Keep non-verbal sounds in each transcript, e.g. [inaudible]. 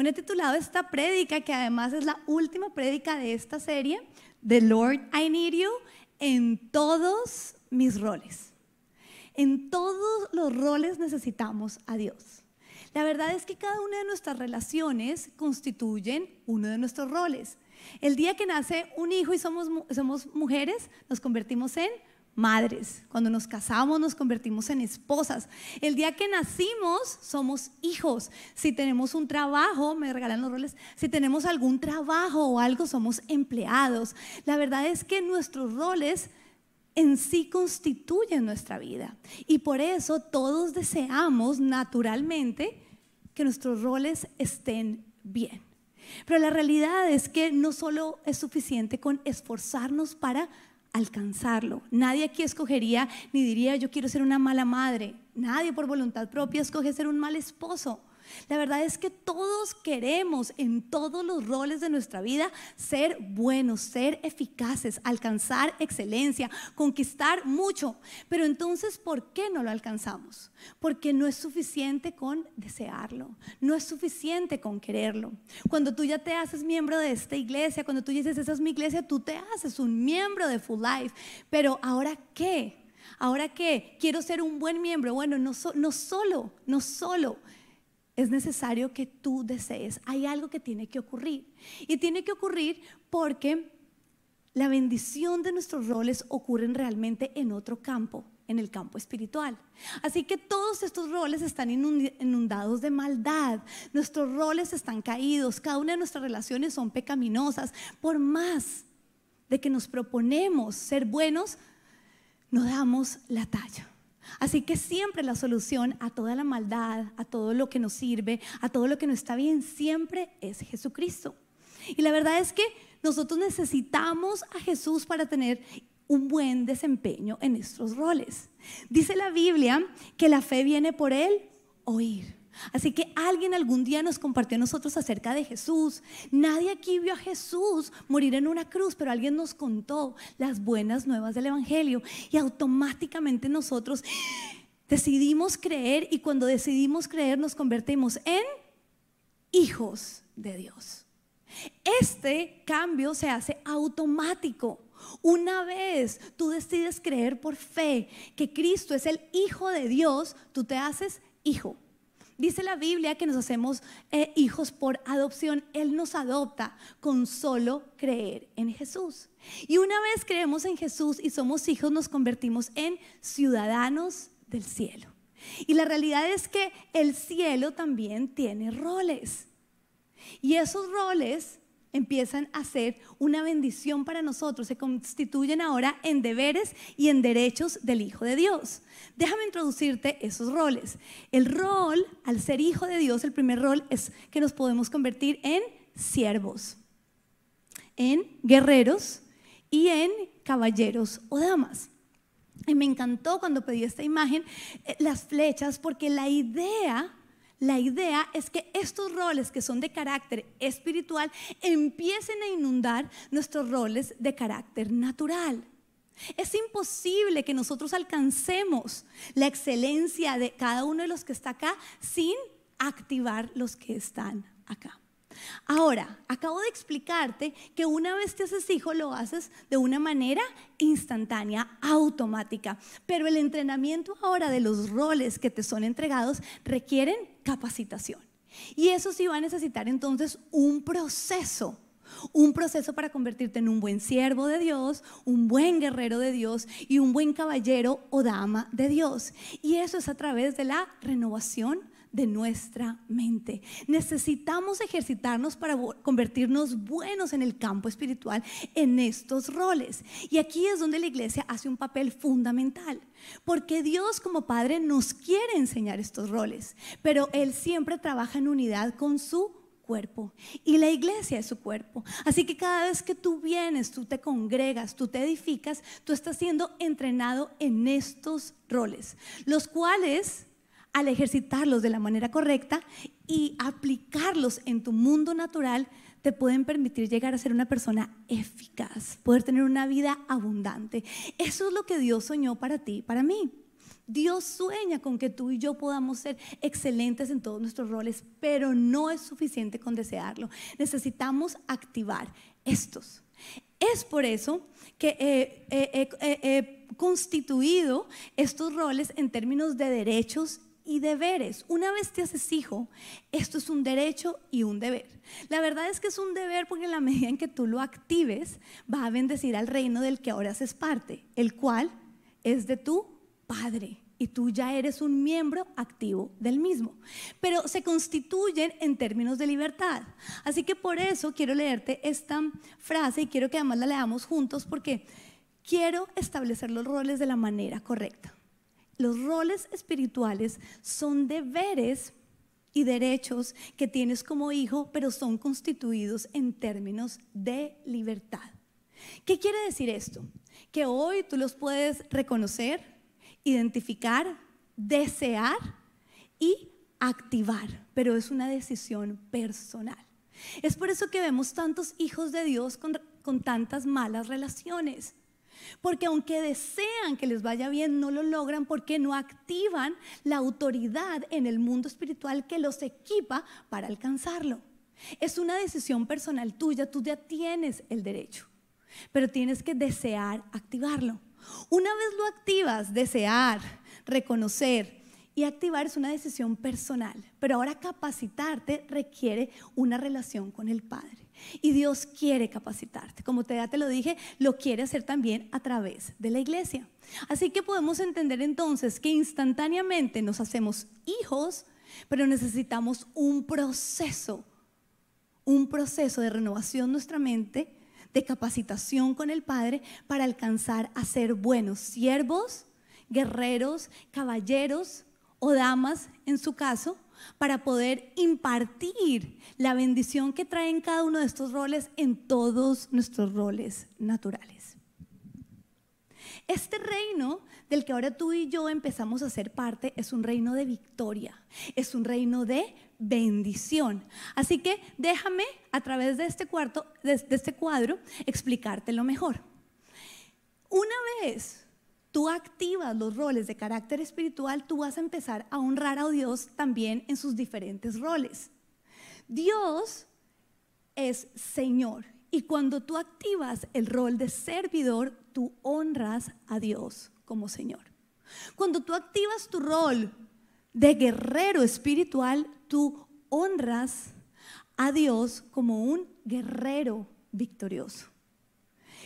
Bueno, he titulado esta prédica, que además es la última prédica de esta serie, The Lord I Need You, en todos mis roles. En todos los roles necesitamos a Dios. La verdad es que cada una de nuestras relaciones constituyen uno de nuestros roles. El día que nace un hijo y somos, somos mujeres, nos convertimos en madres. Cuando nos casamos nos convertimos en esposas. El día que nacimos somos hijos. Si tenemos un trabajo, me regalan los roles, si tenemos algún trabajo o algo, somos empleados. La verdad es que nuestros roles en sí constituyen nuestra vida. Y por eso todos deseamos naturalmente que nuestros roles estén bien. Pero la realidad es que no solo es suficiente con esforzarnos para alcanzarlo. Nadie aquí escogería ni diría yo quiero ser una mala madre. Nadie por voluntad propia escoge ser un mal esposo. La verdad es que todos queremos en todos los roles de nuestra vida ser buenos, ser eficaces, alcanzar excelencia, conquistar mucho. Pero entonces, ¿por qué no lo alcanzamos? Porque no es suficiente con desearlo, no es suficiente con quererlo. Cuando tú ya te haces miembro de esta iglesia, cuando tú dices, esa es mi iglesia, tú te haces un miembro de Full Life. Pero ahora, ¿qué? Ahora qué? Quiero ser un buen miembro. Bueno, no, no solo, no solo es necesario que tú desees. Hay algo que tiene que ocurrir. Y tiene que ocurrir porque la bendición de nuestros roles ocurren realmente en otro campo, en el campo espiritual. Así que todos estos roles están inundados de maldad. Nuestros roles están caídos. Cada una de nuestras relaciones son pecaminosas. Por más de que nos proponemos ser buenos, no damos la talla. Así que siempre la solución a toda la maldad, a todo lo que nos sirve, a todo lo que no está bien, siempre es Jesucristo. Y la verdad es que nosotros necesitamos a Jesús para tener un buen desempeño en nuestros roles. Dice la Biblia que la fe viene por el oír. Así que alguien algún día nos compartió a nosotros acerca de Jesús. Nadie aquí vio a Jesús morir en una cruz, pero alguien nos contó las buenas nuevas del Evangelio y automáticamente nosotros decidimos creer y cuando decidimos creer nos convertimos en hijos de Dios. Este cambio se hace automático. Una vez tú decides creer por fe que Cristo es el Hijo de Dios, tú te haces hijo. Dice la Biblia que nos hacemos eh, hijos por adopción. Él nos adopta con solo creer en Jesús. Y una vez creemos en Jesús y somos hijos, nos convertimos en ciudadanos del cielo. Y la realidad es que el cielo también tiene roles. Y esos roles empiezan a ser una bendición para nosotros, se constituyen ahora en deberes y en derechos del Hijo de Dios. Déjame introducirte esos roles. El rol, al ser Hijo de Dios, el primer rol es que nos podemos convertir en siervos, en guerreros y en caballeros o damas. Y me encantó cuando pedí esta imagen, eh, las flechas, porque la idea la idea es que estos roles que son de carácter espiritual empiecen a inundar nuestros roles de carácter natural. Es imposible que nosotros alcancemos la excelencia de cada uno de los que está acá sin activar los que están acá. Ahora, acabo de explicarte que una vez te haces hijo lo haces de una manera instantánea, automática, pero el entrenamiento ahora de los roles que te son entregados requieren capacitación. Y eso sí va a necesitar entonces un proceso un proceso para convertirte en un buen siervo de Dios, un buen guerrero de Dios y un buen caballero o dama de Dios. Y eso es a través de la renovación de nuestra mente. Necesitamos ejercitarnos para convertirnos buenos en el campo espiritual en estos roles. Y aquí es donde la iglesia hace un papel fundamental, porque Dios como Padre nos quiere enseñar estos roles, pero Él siempre trabaja en unidad con su cuerpo y la iglesia es su cuerpo. Así que cada vez que tú vienes, tú te congregas, tú te edificas, tú estás siendo entrenado en estos roles, los cuales al ejercitarlos de la manera correcta y aplicarlos en tu mundo natural, te pueden permitir llegar a ser una persona eficaz, poder tener una vida abundante. Eso es lo que Dios soñó para ti, para mí. Dios sueña con que tú y yo podamos ser excelentes en todos nuestros roles, pero no es suficiente con desearlo. Necesitamos activar estos. Es por eso que he constituido estos roles en términos de derechos y deberes. Una vez te haces hijo, esto es un derecho y un deber. La verdad es que es un deber porque en la medida en que tú lo actives, va a bendecir al reino del que ahora haces parte, el cual es de tu Padre y tú ya eres un miembro activo del mismo. Pero se constituyen en términos de libertad. Así que por eso quiero leerte esta frase y quiero que además la leamos juntos porque quiero establecer los roles de la manera correcta. Los roles espirituales son deberes y derechos que tienes como hijo, pero son constituidos en términos de libertad. ¿Qué quiere decir esto? Que hoy tú los puedes reconocer, identificar, desear y activar, pero es una decisión personal. Es por eso que vemos tantos hijos de Dios con, tantas malas relaciones. Porque aunque desean que les vaya bien, no lo logran porque no activan la autoridad en el mundo espiritual que los equipa para alcanzarlo. Es una decisión personal tuya, tú ya tienes el derecho, pero tienes que desear activarlo. Una vez lo activas, desear, reconocer y activar es una decisión personal, pero ahora capacitarte requiere una relación con el Padre. Y Dios quiere capacitarte. Como te, ya te lo dije, lo quiere hacer también a través de la iglesia. Así que podemos entender entonces que instantáneamente nos hacemos hijos, pero necesitamos un proceso, un proceso de renovación de nuestra mente, de capacitación con el Padre para alcanzar a ser buenos siervos, guerreros, caballeros o damas en su caso para poder impartir la bendición que traen cada uno de estos roles en todos nuestros roles naturales. Este reino del que ahora tú y yo empezamos a ser parte es un reino de victoria, es un reino de bendición. Así que déjame a través de este, cuarto, de este cuadro explicártelo mejor. Una vez tú activas los roles de carácter espiritual, tú vas a empezar a honrar a Dios también en sus diferentes roles. Dios es Señor y cuando tú activas el rol de servidor, tú honras a Dios como Señor. Cuando tú activas tu rol de guerrero espiritual, tú honras a Dios como un guerrero victorioso.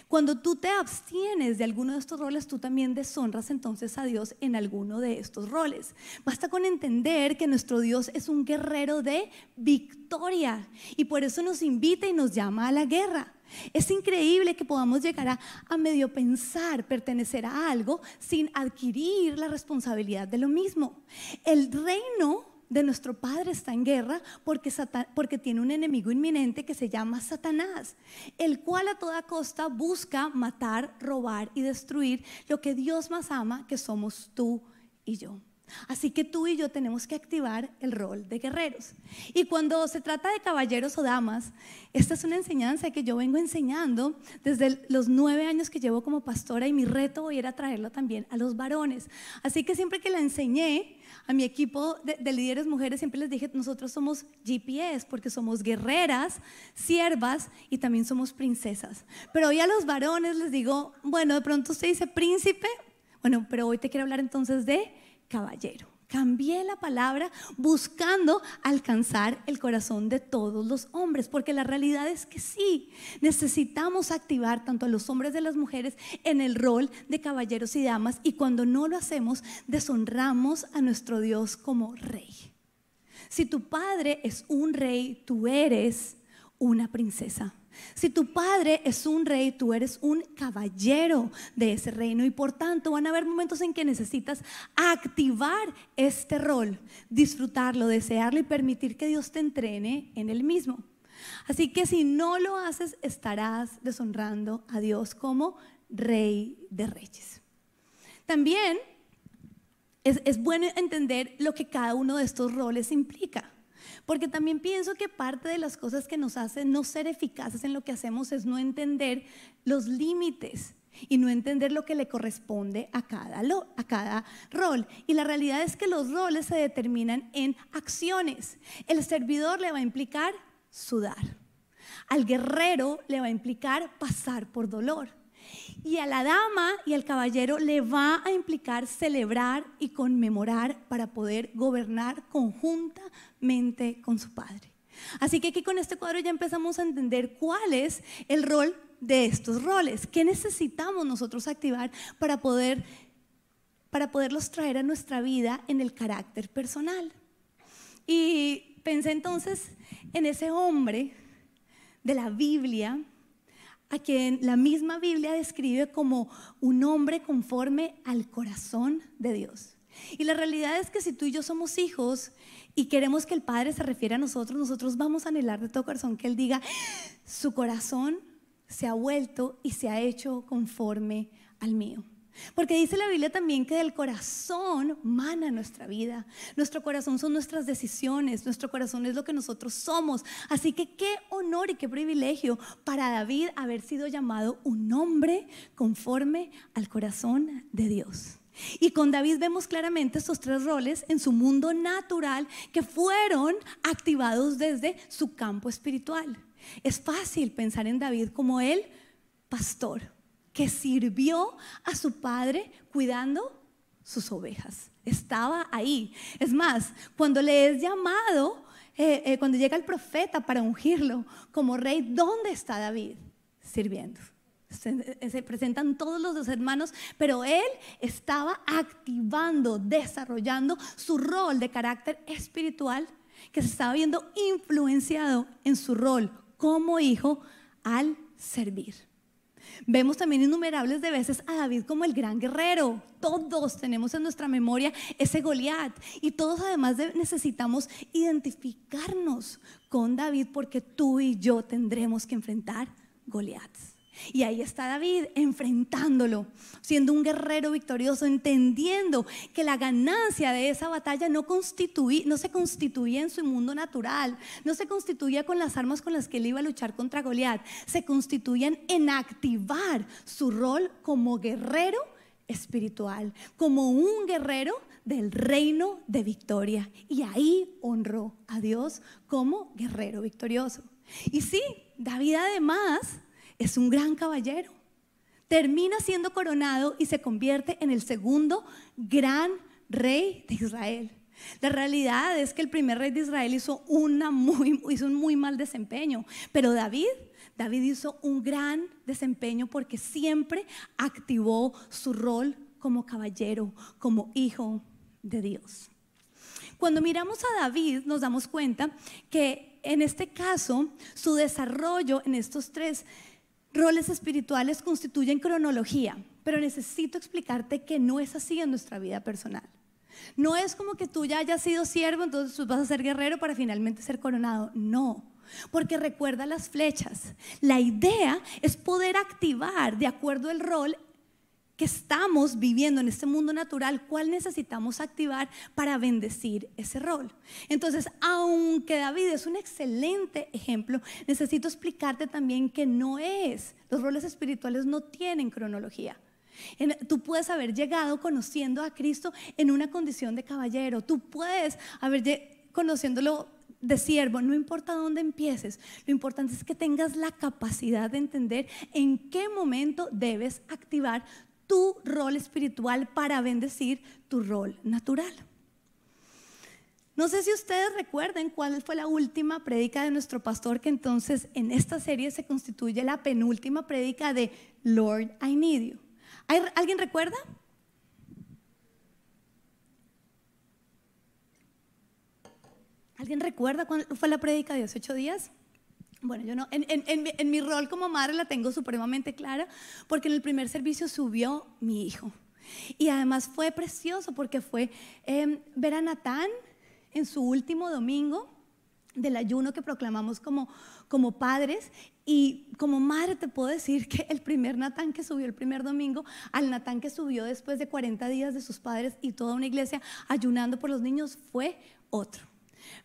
Cuando tú te abstienes de alguno de estos roles, tú también deshonras entonces a Dios en alguno de estos roles. Basta con entender que nuestro Dios es un guerrero de victoria y por eso nos invita y nos llama a la guerra. Es increíble que podamos llegar a, medio pensar pertenecer a algo sin adquirir la responsabilidad de lo mismo. El reino de nuestro Padre está en guerra porque, porque tiene un enemigo inminente que se llama Satanás, el cual a toda costa busca matar, robar y destruir lo que Dios más ama, que somos tú y yo. Así que tú y yo tenemos que activar el rol de guerreros. Y cuando se trata de caballeros o damas, esta es una enseñanza que yo vengo enseñando desde los nueve años que llevo como pastora y mi reto hoy era traerlo también a los varones. Así que siempre que la enseñé a mi equipo de, de líderes mujeres, siempre les dije, nosotros somos GPS porque somos guerreras, siervas y también somos princesas. Pero hoy a los varones les digo, bueno, de pronto usted dice príncipe, bueno, pero hoy te quiero hablar entonces de caballero. Cambié la palabra buscando alcanzar el corazón de todos los hombres, porque la realidad es que sí, necesitamos activar tanto a los hombres de las mujeres en el rol de caballeros y damas, y cuando no lo hacemos, deshonramos a nuestro Dios como rey. Si tu padre es un rey, tú eres una princesa. Si tu padre es un rey, tú eres un caballero de ese reino y por tanto van a haber momentos en que necesitas activar este rol, disfrutarlo, desearlo y permitir que Dios te entrene en el mismo. Así que si no lo haces, estarás deshonrando a Dios como rey de reyes. También es, bueno entender lo que cada uno de estos roles implica. Porque también pienso que parte de las cosas que nos hacen no ser eficaces en lo que hacemos es no entender los límites y no entender lo que le corresponde a cada, a cada rol. Y la realidad es que los roles se determinan en acciones. El servidor le va a implicar sudar. Al guerrero le va a implicar pasar por dolor. Y a la dama y al caballero le va a implicar celebrar y conmemorar para poder gobernar conjuntamente con su padre. Así que aquí con este cuadro ya empezamos a entender cuál es el rol de estos roles. ¿Qué necesitamos nosotros activar para poder para poderlos traer a nuestra vida en el carácter personal? Y pensé entonces en ese hombre de la Biblia a quien la misma Biblia describe como un hombre conforme al corazón de Dios. Y la realidad es que si tú y yo somos hijos y queremos que el Padre se refiera a nosotros, nosotros vamos a anhelar de todo corazón que Él diga, su corazón se ha vuelto y se ha hecho conforme al mío. Porque dice la Biblia también que del corazón mana nuestra vida. Nuestro corazón son nuestras decisiones, nuestro corazón es lo que nosotros somos. Así que qué honor y qué privilegio para David haber sido llamado un hombre conforme al corazón de Dios. Y con David vemos claramente estos tres roles en su mundo natural que fueron activados desde su campo espiritual. Es fácil pensar en David como el pastor que sirvió a su padre cuidando sus ovejas. Estaba ahí. Es más, cuando le es llamado, eh, eh, cuando llega el profeta para ungirlo como rey, ¿dónde está David? Sirviendo. Se, se, presentan todos los dos hermanos, pero él estaba activando, desarrollando su rol de carácter espiritual que se estaba viendo influenciado en su rol como hijo al servir. Vemos también innumerables de veces a David como el gran guerrero. Todos tenemos en nuestra memoria ese Goliat y todos además necesitamos identificarnos con David porque tú y yo tendremos que enfrentar Goliaths. Y ahí está David enfrentándolo, siendo un guerrero victorioso, entendiendo que la ganancia de esa batalla no, no se constituía en su mundo natural, no se constituía con las armas con las que él iba a luchar contra Goliat, se constituían en activar su rol como guerrero espiritual, como un guerrero del reino de victoria. Y ahí honró a Dios como guerrero victorioso. Y sí, David además es un gran caballero. Termina siendo coronado y se convierte en el segundo gran rey de Israel. La realidad es que el primer rey de Israel hizo, una muy, hizo un muy mal desempeño, pero David, David hizo un gran desempeño porque siempre activó su rol como caballero, como hijo de Dios. Cuando miramos a David nos damos cuenta que en este caso su desarrollo en estos tres roles espirituales constituyen cronología, pero necesito explicarte que no es así en nuestra vida personal. No es como que tú ya hayas sido siervo, entonces tú vas a ser guerrero para finalmente ser coronado. No, porque recuerda las flechas. La idea es poder activar de acuerdo al rol que estamos viviendo en este mundo natural, cuál necesitamos activar para bendecir ese rol. Entonces, aunque David es un excelente ejemplo, necesito explicarte también que no es, los roles espirituales no tienen cronología. tú puedes haber llegado conociendo a Cristo en una condición de caballero, tú puedes haber conociéndolo de siervo, no importa dónde empieces, lo importante es que tengas la capacidad de entender en qué momento debes activar tu rol espiritual para bendecir tu rol natural. No sé si ustedes recuerden cuál fue la última prédica de nuestro pastor, que entonces en esta serie se constituye la penúltima prédica de Lord, I Need You. ¿Alguien recuerda? ¿Alguien recuerda cuál fue la prédica de hace ocho días? Bueno, yo no, en, mi rol como madre la tengo supremamente clara porque en el primer servicio subió mi hijo. Y además fue precioso porque fue em, ver a Natán en su último domingo del ayuno que proclamamos como, como padres. Y como madre te puedo decir que el primer Natán que subió el primer domingo, al Natán que subió después de 40 días de sus padres y toda una iglesia ayunando por los niños fue otro.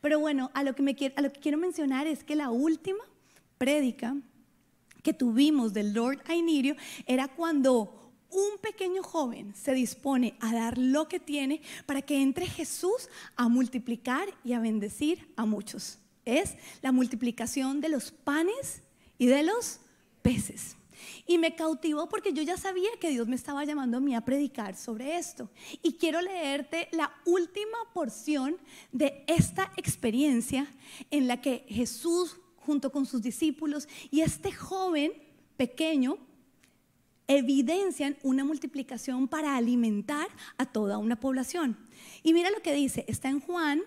Pero bueno, a lo que, me, a lo que quiero mencionar es que la última prédica que tuvimos del Lord I era cuando un pequeño joven se dispone a dar lo que tiene para que entre Jesús a multiplicar y a bendecir a muchos. Es la multiplicación de los panes y de los peces. Y me cautivó porque yo ya sabía que Dios me estaba llamando a mí a predicar sobre esto. Y quiero leerte la última porción de esta experiencia en la que Jesús junto con sus discípulos y este joven pequeño evidencian una multiplicación para alimentar a toda una población. Y mira lo que dice, está en Juan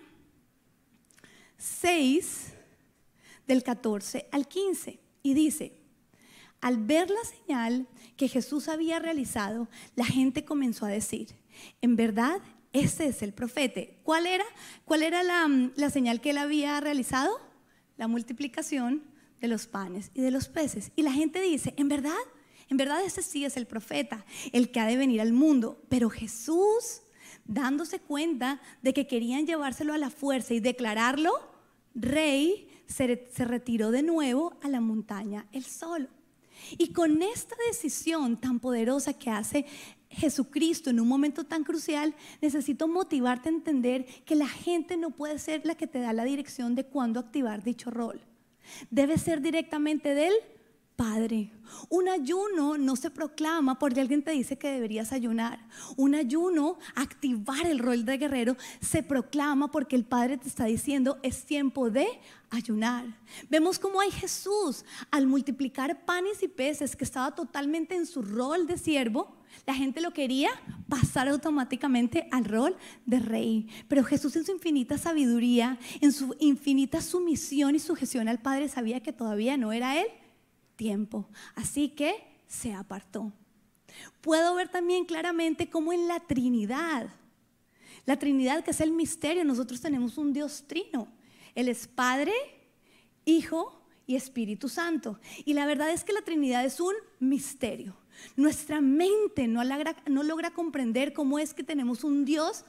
6 del 14 al 15 y dice, al ver la señal que Jesús había realizado, la gente comenzó a decir, en verdad, ese es el profeta. ¿Cuál era, cuál era la, la señal que él había realizado? La multiplicación de los panes y de los peces. Y la gente dice, en verdad, en verdad ese sí es el profeta, el que ha de venir al mundo. Pero Jesús, dándose cuenta de que querían llevárselo a la fuerza y declararlo rey, se, se retiró de nuevo a la montaña él solo. Y con esta decisión tan poderosa que hace Jesucristo en un momento tan crucial, necesito motivarte a entender que la gente no puede ser la que te da la dirección de cuándo activar dicho rol. Debe ser directamente del Padre. Un ayuno no se proclama porque alguien te dice que deberías ayunar. Un ayuno, activar el rol de guerrero, se proclama porque el Padre te está diciendo es tiempo de ayunar. Vemos cómo hay Jesús al multiplicar panes y peces que estaba totalmente en su rol de siervo. La gente lo quería pasar automáticamente al rol de rey. Pero Jesús en su infinita sabiduría, en su infinita sumisión y sujeción al Padre, sabía que todavía no era Él Así que se apartó. Puedo ver también claramente cómo en la Trinidad, la Trinidad que es el misterio, nosotros tenemos un Dios trino. Él es Padre, Hijo y Espíritu Santo. Y la verdad es que la Trinidad es un misterio. Nuestra mente no logra comprender cómo es que tenemos un Dios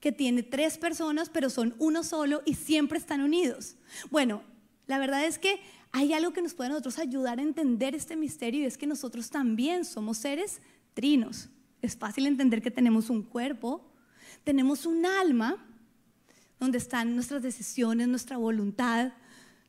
que tiene tres personas, pero son uno solo y siempre están unidos. Bueno, la verdad es que hay algo que nos puede nosotros ayudar a entender este misterio y es que nosotros también somos seres trinos. Es fácil entender que tenemos un cuerpo, tenemos un alma donde están nuestras decisiones, nuestra voluntad,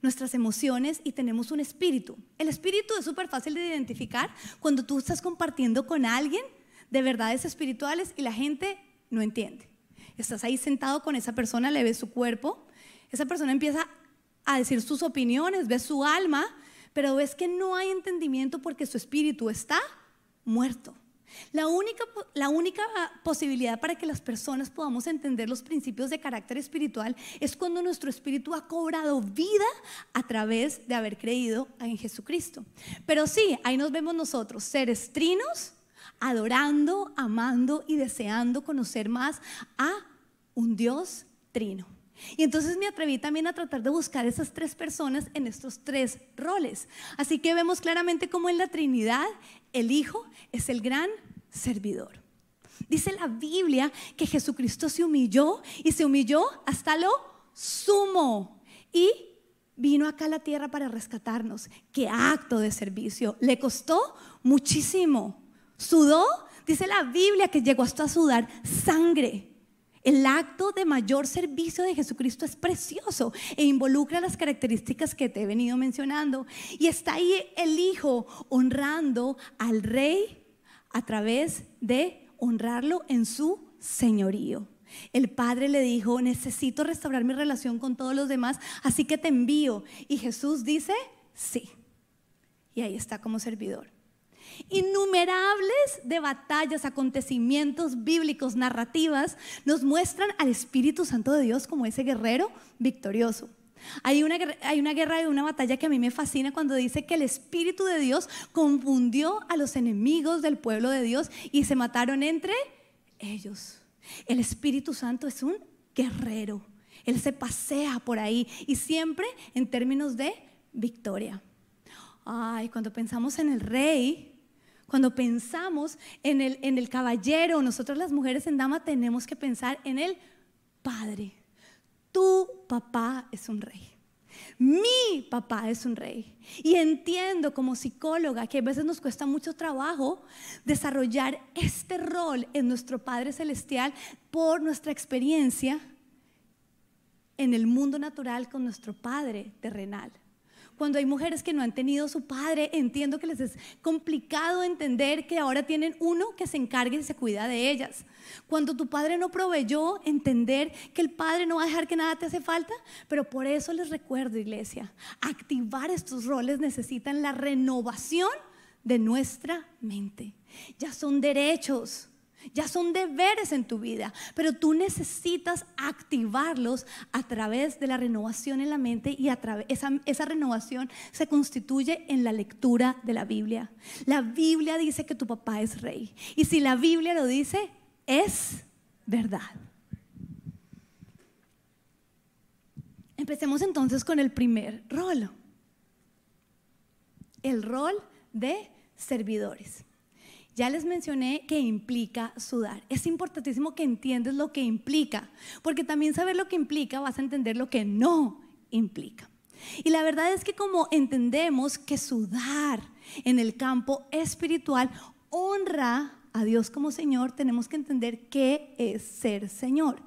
nuestras emociones y tenemos un espíritu. El espíritu es súper fácil de identificar cuando tú estás compartiendo con alguien de verdades espirituales y la gente no entiende. Estás ahí sentado con esa persona, le ves su cuerpo, esa persona empieza a decir sus opiniones, ves su alma, pero ves que no hay entendimiento porque su espíritu está muerto. La única, la única posibilidad para que las personas podamos entender los principios de carácter espiritual es cuando nuestro espíritu ha cobrado vida a través de haber creído en Jesucristo. Pero sí, ahí nos vemos nosotros, seres trinos, adorando, amando y deseando conocer más a un Dios trino. Y entonces me atreví también a tratar de buscar esas tres personas en estos tres roles. Así que vemos claramente cómo en la Trinidad el Hijo es el gran servidor. Dice la Biblia que Jesucristo se humilló y se humilló hasta lo sumo. Y vino acá a la tierra para rescatarnos. Qué acto de servicio. Le costó muchísimo. Sudó, dice la Biblia que llegó hasta a sudar sangre. El acto de mayor servicio de Jesucristo es precioso e involucra las características que te he venido mencionando. Y está ahí el Hijo honrando al Rey a través de honrarlo en su señorío. El padre le dijo, necesito restaurar mi relación con todos los demás, así que te envío. Y Jesús dice, sí. Y ahí está como servidor. Innumerables de batallas, acontecimientos bíblicos, narrativas, nos muestran al Espíritu Santo de Dios como ese guerrero victorioso. Hay una, hay una guerra y una batalla que a mí me fascina cuando dice que el Espíritu de Dios confundió a los enemigos del pueblo de Dios y se mataron entre ellos. El Espíritu Santo es un guerrero. Él se pasea por ahí y siempre en términos de victoria. Ay, cuando pensamos en el rey, cuando pensamos en el, en el caballero, nosotros las mujeres en dama tenemos que pensar en el padre. Tu papá es un rey. Mi papá es un rey. Y entiendo como psicóloga que a veces nos cuesta mucho trabajo desarrollar este rol en nuestro Padre Celestial por nuestra experiencia en el mundo natural con nuestro Padre terrenal. Cuando hay mujeres que no han tenido su padre, entiendo que les es complicado entender que ahora tienen uno que se encargue y se cuida de ellas. Cuando tu padre no proveyó, entender que el padre no va a dejar que nada te hace falta. Pero por eso les recuerdo, iglesia, activar estos roles necesitan la renovación de nuestra mente. Ya son derechos ya son deberes en tu vida, pero tú necesitas activarlos a través de la renovación en la mente y a través esa, esa renovación se constituye en la lectura de la Biblia. La Biblia dice que tu papá es rey y si la Biblia lo dice, es verdad. Empecemos entonces con el primer rol, el rol de servidores. Ya les mencioné que implica sudar. Es importantísimo que entiendes lo que implica, porque también saber lo que implica vas a entender lo que no implica. Y la verdad es que como entendemos que sudar en el campo espiritual honra a Dios como Señor, tenemos que entender qué es ser Señor.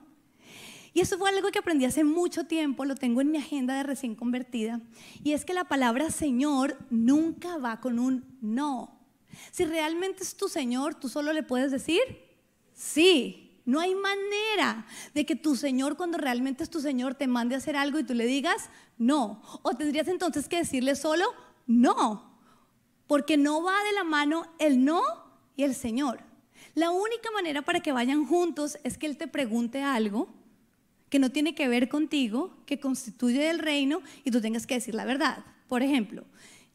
Y eso fue algo que aprendí hace mucho tiempo, lo tengo en mi agenda de recién convertida, y es que la palabra Señor nunca va con un no. Si realmente es tu Señor, tú solo le puedes decir, sí. No hay manera de que tu Señor, cuando realmente es tu Señor, te mande a hacer algo y tú le digas, no. O tendrías entonces que decirle solo, no. Porque no va de la mano el no y el Señor. La única manera para que vayan juntos es que Él te pregunte algo que no tiene que ver contigo, que constituye el reino y tú tengas que decir la verdad. Por ejemplo,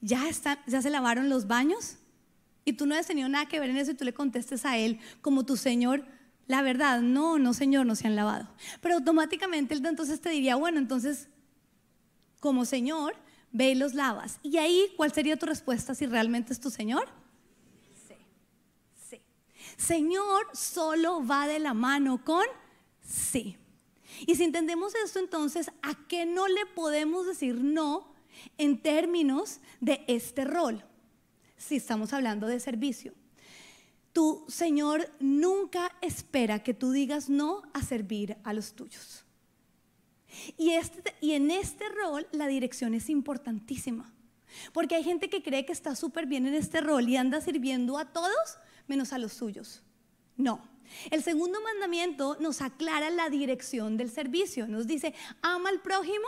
¿ya, ya se lavaron los baños? Y tú no has tenido nada que ver en eso y tú le contestes a él como tu Señor, la verdad, no, no Señor, no se han lavado. Pero automáticamente él entonces te diría, bueno, entonces, como Señor, ve y los lavas. Y ahí, ¿cuál sería tu respuesta si realmente es tu Señor? Sí, sí. Señor solo va de la mano con sí. Y si entendemos esto, entonces, ¿a qué no le podemos decir no en términos de este rol? Si estamos hablando de servicio. Tu Señor nunca espera que tú digas no a servir a los tuyos. Y, este, y en este rol la dirección es importantísima. Porque hay gente que cree que está súper bien en este rol y anda sirviendo a todos menos a los suyos. No. El segundo mandamiento nos aclara la dirección del servicio. Nos dice, ama al prójimo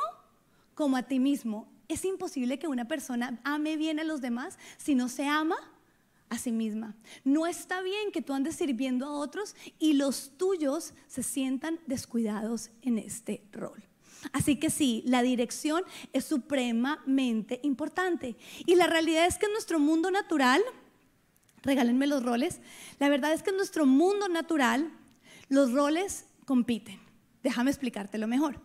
como a ti mismo. Es imposible que una persona ame bien a los demás si no se ama a sí misma. No está bien que tú andes sirviendo a otros y los tuyos se sientan descuidados en este rol. Así que sí, la dirección es supremamente importante. Y la realidad es que en nuestro mundo natural, regálenme los roles, la verdad es que en nuestro mundo natural los roles compiten. Déjame explicártelo mejor.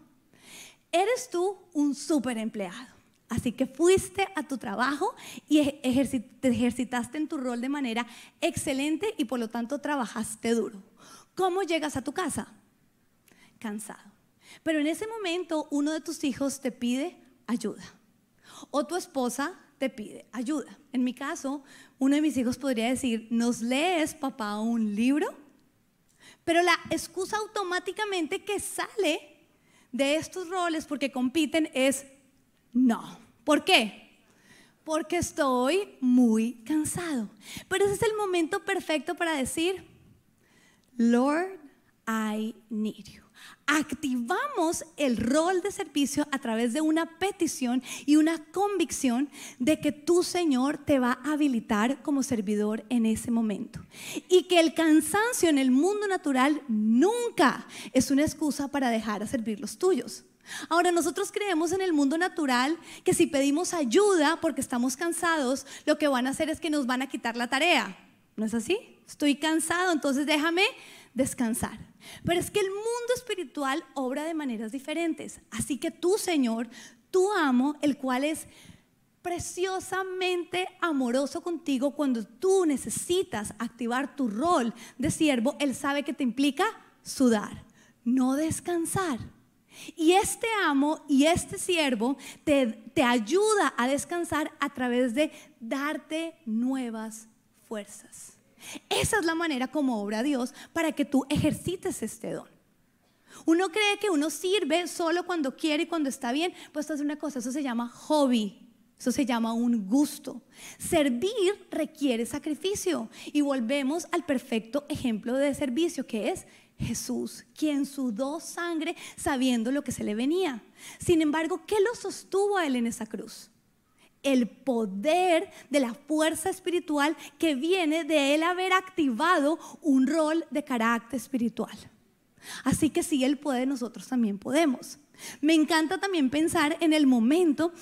Eres tú un super empleado Así que fuiste a tu trabajo y te ejercitaste en tu rol de manera excelente y por lo tanto trabajaste duro. ¿Cómo llegas a tu casa? Cansado. Pero en ese momento uno de tus hijos te pide ayuda o tu esposa te pide ayuda. En mi caso, uno de mis hijos podría decir, ¿nos lees, papá, un libro? Pero la excusa automáticamente que sale de estos roles porque compiten es no. ¿Por qué? Porque estoy muy cansado. Pero ese es el momento perfecto para decir, Lord, I need you. Activamos el rol de servicio a través de una petición y una convicción de que tu Señor te va a habilitar como servidor en ese momento. Y que el cansancio en el mundo natural nunca es una excusa para dejar a servir los tuyos. Ahora, nosotros creemos en el mundo natural que si pedimos ayuda porque estamos cansados, lo que van a hacer es que nos van a quitar la tarea. ¿No es así? Estoy cansado, entonces déjame descansar. Pero es que el mundo espiritual obra de maneras diferentes. Así que tú, Señor, tu amo, el cual es preciosamente amoroso contigo cuando tú necesitas activar tu rol de siervo, Él sabe que te implica sudar, no descansar. Y este amo y este siervo te, te ayuda a descansar a través de darte nuevas fuerzas. Esa es la manera como obra Dios para que tú ejercites este don. Uno cree que uno sirve solo cuando quiere y cuando está bien. Pues esto es una cosa, eso se llama hobby. Eso se llama un gusto. Servir requiere sacrificio. Y volvemos al perfecto ejemplo de servicio que es Jesús, quien sudó sangre sabiendo lo que se le venía. Sin embargo, ¿qué lo sostuvo a él en esa cruz? El poder de la fuerza espiritual que viene de él haber activado un rol de carácter espiritual. Así que si Él puede, nosotros también podemos. Me encanta también pensar en el momento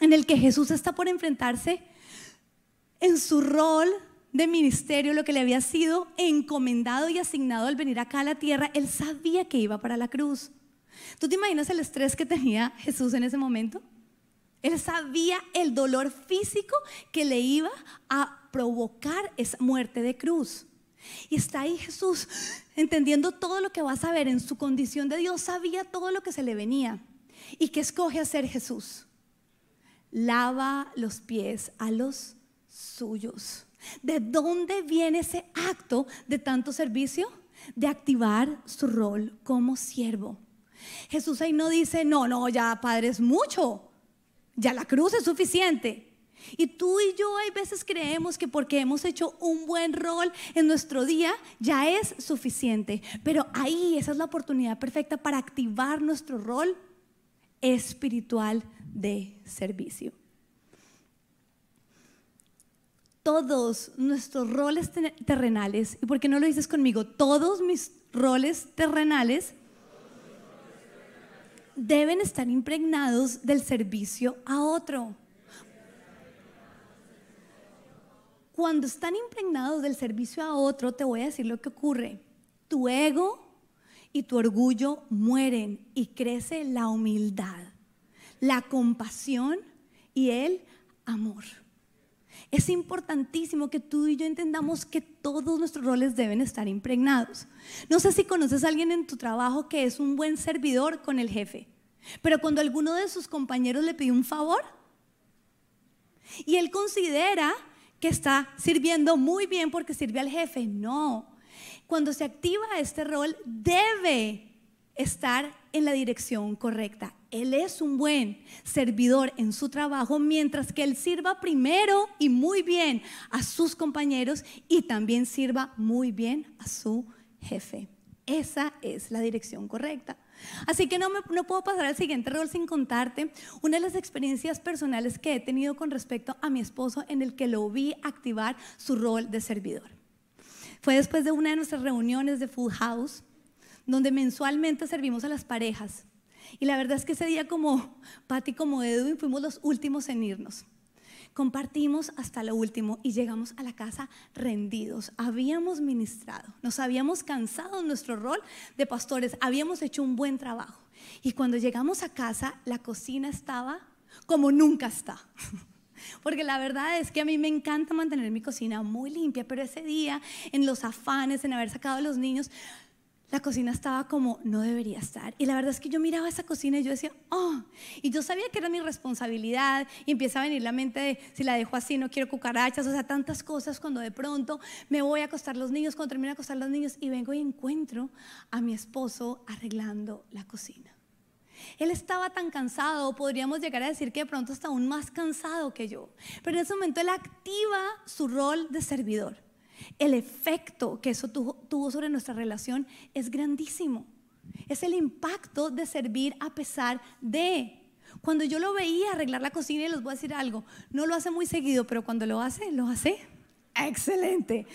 en el que Jesús está por enfrentarse en su rol de ministerio, lo que le había sido encomendado y asignado al venir acá a la tierra, él sabía que iba para la cruz. ¿Tú te imaginas el estrés que tenía Jesús en ese momento? Él sabía el dolor físico que le iba a provocar esa muerte de cruz. Y está ahí Jesús entendiendo todo lo que va a saber en su condición de Dios, sabía todo lo que se le venía. ¿Y qué escoge hacer Jesús? Lava los pies a los suyos. ¿De dónde viene ese acto de tanto servicio? De activar su rol como siervo. Jesús ahí no dice, no, no, ya Padre es mucho, ya la cruz es suficiente. Y tú y yo hay veces creemos que porque hemos hecho un buen rol en nuestro día ya es suficiente. Pero ahí esa es la oportunidad perfecta para activar nuestro rol espiritual de servicio. Todos nuestros roles terrenales, y por qué no lo dices conmigo, todos mis roles terrenales deben estar impregnados del servicio a otro. Cuando están impregnados del servicio a otro, te voy a decir lo que ocurre. Tu ego y tu orgullo mueren y crece la humildad, la compasión y el amor. Es importantísimo que tú y yo entendamos que todos nuestros roles deben estar impregnados. No sé si conoces a alguien en tu trabajo que es un buen servidor con el jefe, pero cuando alguno de sus compañeros le pide un favor y él considera que está sirviendo muy bien porque sirve al jefe. No. Cuando se activa este rol, debe estar en la dirección correcta. Él es un buen servidor en su trabajo mientras que él sirva primero y muy bien a sus compañeros y también sirva muy bien a su jefe. Esa es la dirección correcta. Así que no, no puedo pasar al siguiente rol sin contarte una de las experiencias personales que he tenido con respecto a mi esposo en el que lo vi activar su rol de servidor. Fue después de una de nuestras reuniones de Full House, donde mensualmente servimos a las parejas. Y la verdad es que ese día como Patty como Edwin fuimos los últimos en irnos. Compartimos hasta lo último y llegamos a la casa rendidos. Habíamos ministrado, nos habíamos cansado en nuestro rol de pastores, habíamos hecho un buen trabajo. Y cuando llegamos a casa, la cocina estaba como nunca está. [laughs] Porque la verdad es que a mí me encanta mantener mi cocina muy limpia, pero ese día, en los afanes, en haber sacado a los niños, la cocina estaba como no debería estar. Y la verdad es que yo miraba esa cocina y yo decía, oh, y yo sabía que era mi responsabilidad y empieza a venir la mente de si la dejo así, no quiero cucarachas, o sea, tantas cosas cuando de pronto me voy a acostar los niños, cuando termino de acostar los niños y vengo y encuentro a mi esposo arreglando la cocina. Él estaba tan cansado, podríamos llegar a decir que de pronto está aún más cansado que yo, pero en ese momento él activa su rol de servidor el efecto que eso tuvo, sobre nuestra relación es grandísimo. Es el impacto de servir a pesar de. Cuando yo lo veía arreglar la cocina, y les voy a decir algo, no lo hace muy seguido, pero cuando lo hace, lo hace excelente.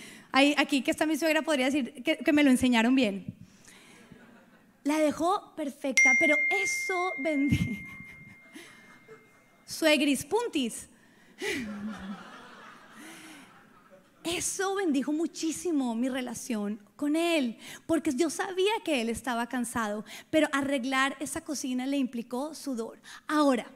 aquí que está mi suegra podría decir que, me lo enseñaron bien. La dejó perfecta, pero eso vendí. [laughs] Suegris puntis. Eso bendijo muchísimo mi relación con él, porque yo sabía que él estaba cansado, pero arreglar esa cocina le implicó sudor. Ahora,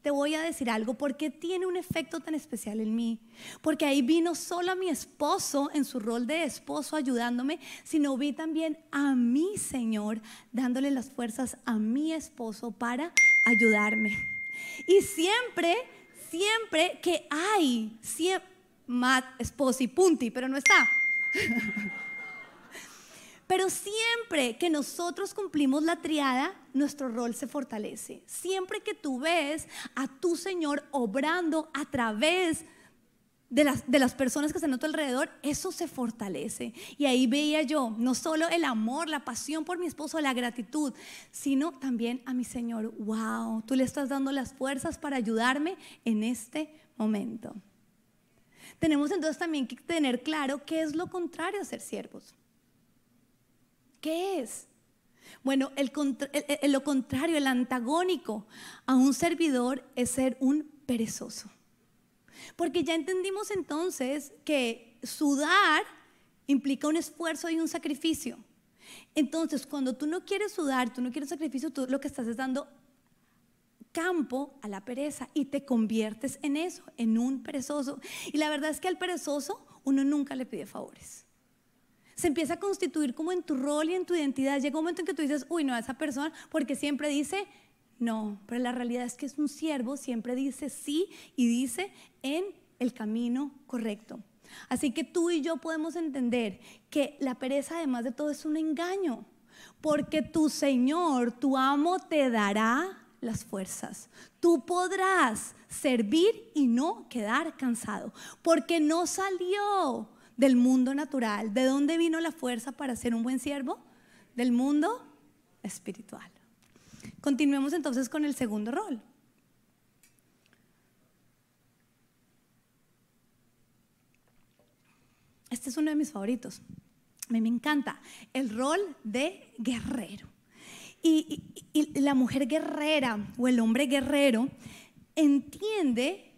te voy a decir algo, ¿por qué tiene un efecto tan especial en mí? Porque ahí vino solo a mi esposo en su rol de esposo ayudándome, sino vi también a mi Señor dándole las fuerzas a mi esposo para ayudarme. Y siempre, siempre que hay, siempre, Matt, esposi, punti, pero no está. [laughs] Pero siempre que nosotros cumplimos la triada, nuestro rol se fortalece. Siempre que tú ves a tu Señor obrando a través de las, de las personas que están a tu alrededor, eso se fortalece. Y ahí veía yo no solo el amor, la pasión por mi esposo, la gratitud, sino también a mi Señor. Wow, tú le estás dando las fuerzas para ayudarme en este momento. Tenemos entonces también que tener claro qué es lo contrario a ser siervos. ¿Qué es? Bueno, lo contrario, el antagónico a un servidor es ser un perezoso. Porque ya entendimos entonces que sudar implica un esfuerzo y un sacrificio. Entonces, cuando tú no quieres sudar, tú no quieres sacrificio, tú lo que estás es dando campo a la pereza y te conviertes en eso, en un perezoso. Y la verdad es que al perezoso uno nunca le pide favores se empieza a constituir como en tu rol y en tu identidad. Llega un momento en que tú dices, uy, no, a esa persona, porque siempre dice no, pero la realidad es que es un siervo, siempre dice sí y dice en el camino correcto. Así que tú y yo podemos entender que la pereza además de todo es un engaño, porque tu Señor, tu amo, te dará las fuerzas. Tú podrás servir y no quedar cansado, porque no salió del mundo natural. ¿De dónde vino la fuerza para ser un buen siervo? Del mundo espiritual. Continuemos entonces con el segundo rol. Este es uno de mis favoritos. A mí me encanta el rol de guerrero. Y, la mujer guerrera o el hombre guerrero entiende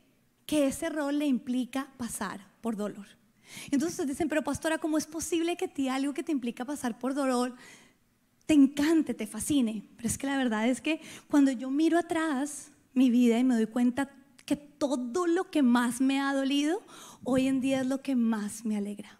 que ese rol le implica pasar por dolor. Entonces dicen, pero pastora, ¿cómo es posible que ti algo que te implica pasar por dolor te encante, te fascine? Pero es que la verdad es que cuando yo miro atrás mi vida y me doy cuenta que todo lo que más me ha dolido, hoy en día es lo que más me alegra.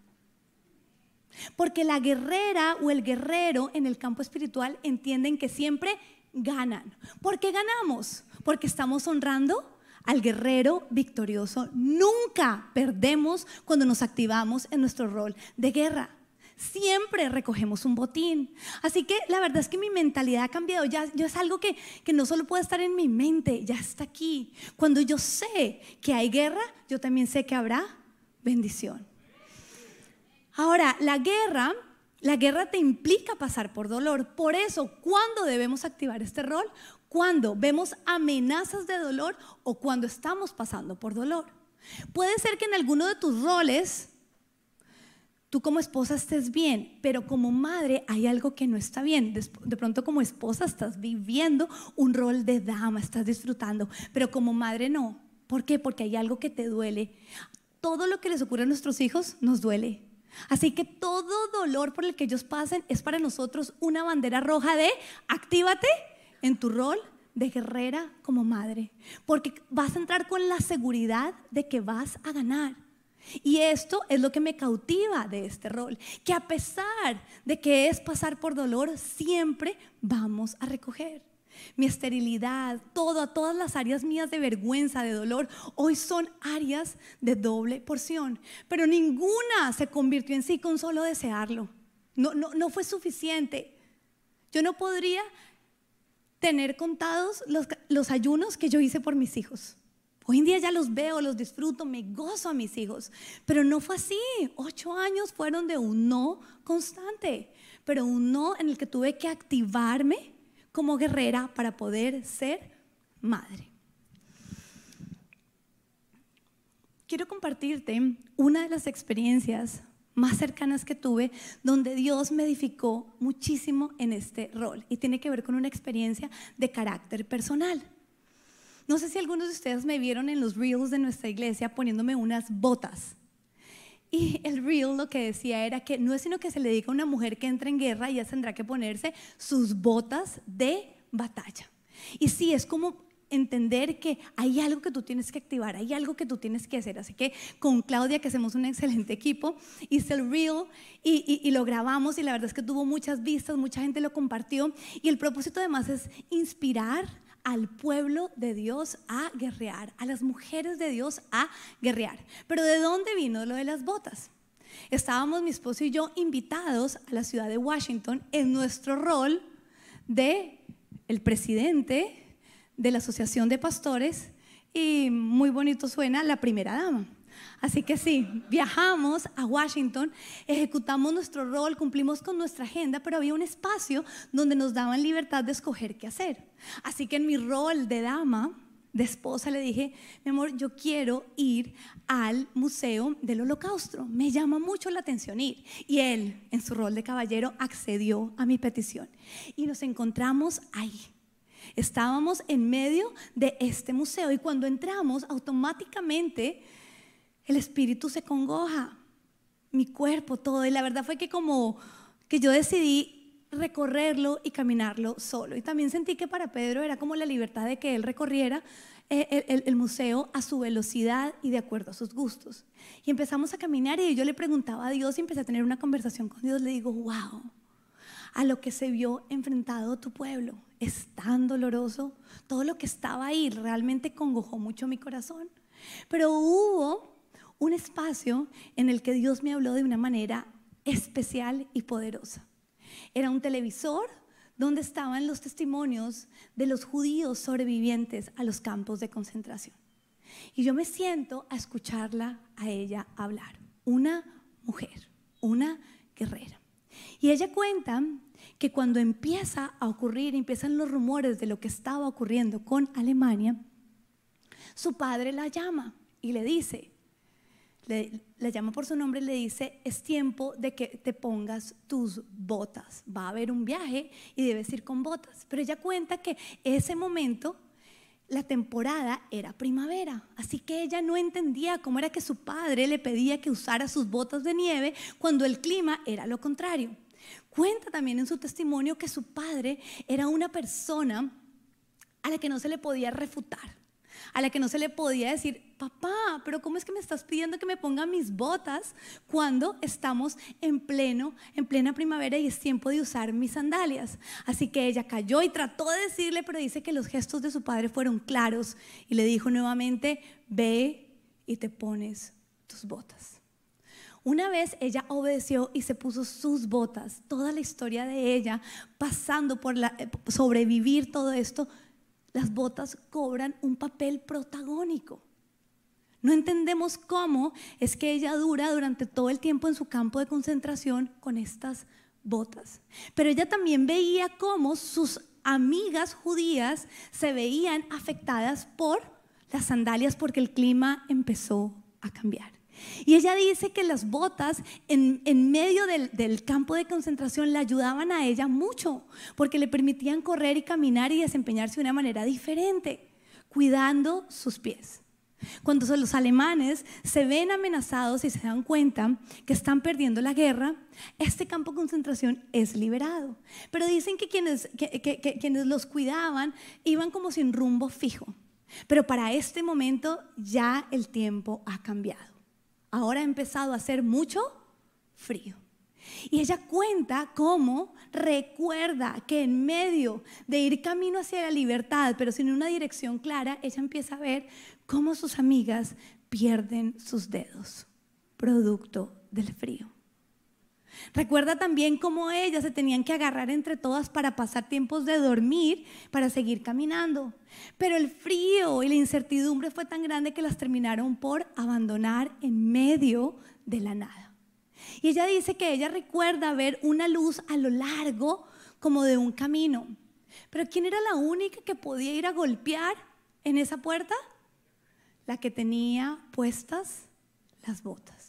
Porque la guerrera o el guerrero en el campo espiritual entienden que siempre ganan. ¿Por qué ganamos? Porque estamos honrando al guerrero victorioso. Nunca perdemos cuando nos activamos en nuestro rol de guerra. Siempre recogemos un botín. Así que la verdad es que mi mentalidad ha cambiado. Ya, es algo que, que no solo puede estar en mi mente, ya está aquí. Cuando yo sé que hay guerra, yo también sé que habrá bendición. Ahora, la guerra la guerra te implica pasar por dolor. Por eso, ¿cuándo debemos activar este rol? Cuando vemos amenazas de dolor o cuando estamos pasando por dolor. Puede ser que en alguno de tus roles tú como esposa estés bien, pero como madre hay algo que no está bien. De pronto como esposa estás viviendo un rol de dama, estás disfrutando, pero como madre no. ¿Por qué? Porque hay algo que te duele. Todo lo que les ocurre a nuestros hijos nos duele. Así que todo dolor por el que ellos pasen es para nosotros una bandera roja de actívate en tu rol de guerrera como madre, porque vas a entrar con la seguridad de que vas a ganar. Y esto es lo que me cautiva de este rol, que a pesar de que es pasar por dolor, siempre vamos a recoger mi esterilidad, todo, todas las áreas mías de vergüenza, de dolor, hoy son áreas de doble porción. Pero ninguna se convirtió en sí con solo desearlo. No, no, no fue suficiente. Yo no podría tener contados los, los ayunos que yo hice por mis hijos. Hoy en día ya los veo, los disfruto, me gozo a mis hijos. Pero no fue así. Ocho años fueron de un no constante, pero un no en el que tuve que activarme como guerrera para poder ser madre. Quiero compartirte una de las experiencias más cercanas que tuve donde Dios me edificó muchísimo en este rol y tiene que ver con una experiencia de carácter personal. No sé si algunos de ustedes me vieron en los reels de nuestra iglesia poniéndome unas botas. Y el reel lo que decía era que no es sino que se le diga a una mujer que entra en guerra y ella tendrá que ponerse sus botas de batalla. Y sí, es como entender que hay algo que tú tienes que activar, hay algo que tú tienes que hacer. Así que con Claudia, que hacemos un excelente equipo, hice el reel y, y, lo grabamos y la verdad es que tuvo muchas vistas, mucha gente lo compartió y el propósito además es inspirar al pueblo de Dios a guerrear, a las mujeres de Dios a guerrear. Pero ¿de dónde vino lo de las botas? Estábamos mi esposo y yo invitados a la ciudad de Washington en nuestro rol de el presidente de la Asociación de Pastores y muy bonito suena la primera dama. Así que sí, viajamos a Washington, ejecutamos nuestro rol, cumplimos con nuestra agenda, pero había un espacio donde nos daban libertad de escoger qué hacer. Así que en mi rol de dama, de esposa, le dije, mi amor, yo quiero ir al Museo del Holocausto. Me llama mucho la atención ir. Y él, en su rol de caballero, accedió a mi petición. Y nos encontramos ahí Estábamos en medio de este museo y cuando entramos automáticamente el espíritu se congoja, mi cuerpo, todo. Y la verdad fue que como que yo decidí recorrerlo y caminarlo solo. Y también sentí que para Pedro era como la libertad de que él recorriera eh, el, museo a su velocidad y de acuerdo a sus gustos. Y empezamos a caminar y yo le preguntaba a Dios y empecé a tener una conversación con Dios. Le digo, wow, a lo que se vio enfrentado tu pueblo es tan doloroso. Todo lo que estaba ahí realmente congojó mucho mi corazón. Pero hubo un espacio en el que Dios me habló de una manera especial y poderosa. Era un televisor donde estaban los testimonios de los judíos sobrevivientes a los campos de concentración. Y yo me siento a escucharla a ella hablar. Una mujer, una guerrera. Y ella cuenta que cuando empieza a ocurrir, empiezan los rumores de lo que estaba ocurriendo con Alemania, su padre la llama y le dice, le, la llama por su nombre y le dice, es tiempo de que te pongas tus botas. Va a haber un viaje y debes ir con botas. Pero ella cuenta que ese momento, la temporada era primavera. Así que ella no entendía cómo era que su padre le pedía que usara sus botas de nieve cuando el clima era lo contrario. Cuenta también en su testimonio que su padre era una persona a la que no se le podía refutar, a la que no se le podía decir, papá, pero ¿cómo es que me estás pidiendo que me ponga mis botas cuando estamos en pleno, en plena primavera y es tiempo de usar mis sandalias? Así que ella cayó y trató de decirle, pero dice que los gestos de su padre fueron claros y le dijo nuevamente, ve y te pones tus botas. Una vez ella obedeció y se puso sus botas, toda la historia de ella, pasando por la, eh, sobrevivir todo esto, las botas cobran un papel protagónico. No entendemos cómo es que ella dura durante todo el tiempo en su campo de concentración con estas botas. Pero ella también veía cómo sus amigas judías se veían afectadas por las sandalias porque el clima empezó a cambiar. Y ella dice que las botas en, medio del, campo de concentración le ayudaban a ella mucho, porque le permitían correr y caminar y desempeñarse de una manera diferente, cuidando sus pies. Cuando los alemanes se ven amenazados y se dan cuenta que están perdiendo la guerra, este campo de concentración es liberado. Pero dicen que, quienes los cuidaban iban como sin rumbo fijo. Pero para este momento ya el tiempo ha cambiado ahora ha empezado a hacer mucho frío. Y ella cuenta cómo recuerda que en medio de ir camino hacia la libertad, pero sin una dirección clara, ella empieza a ver cómo sus amigas pierden sus dedos, producto del frío. Recuerda también cómo ellas se tenían que agarrar entre todas para pasar tiempos de dormir, para seguir caminando. Pero el frío y la incertidumbre fue tan grande que las terminaron por abandonar en medio de la nada. Y ella dice que ella recuerda ver una luz a lo largo como de un camino. Pero ¿quién era la única que podía ir a golpear en esa puerta? La que tenía puestas las botas.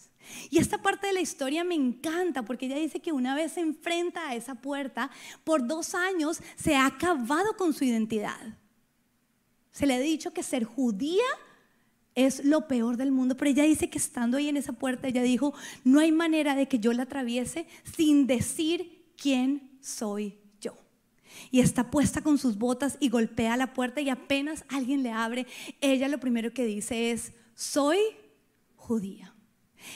Y esta parte de la historia me encanta porque ella dice que una vez se enfrenta a esa puerta, por dos años se ha acabado con su identidad. Se le ha dicho que ser judía es lo peor del mundo, pero ella dice que estando ahí en esa puerta, ella dijo, no hay manera de que yo la atraviese sin decir quién soy yo. y está puesta con sus botas y golpea la puerta y apenas alguien le abre, ella lo primero que dice es, soy judía,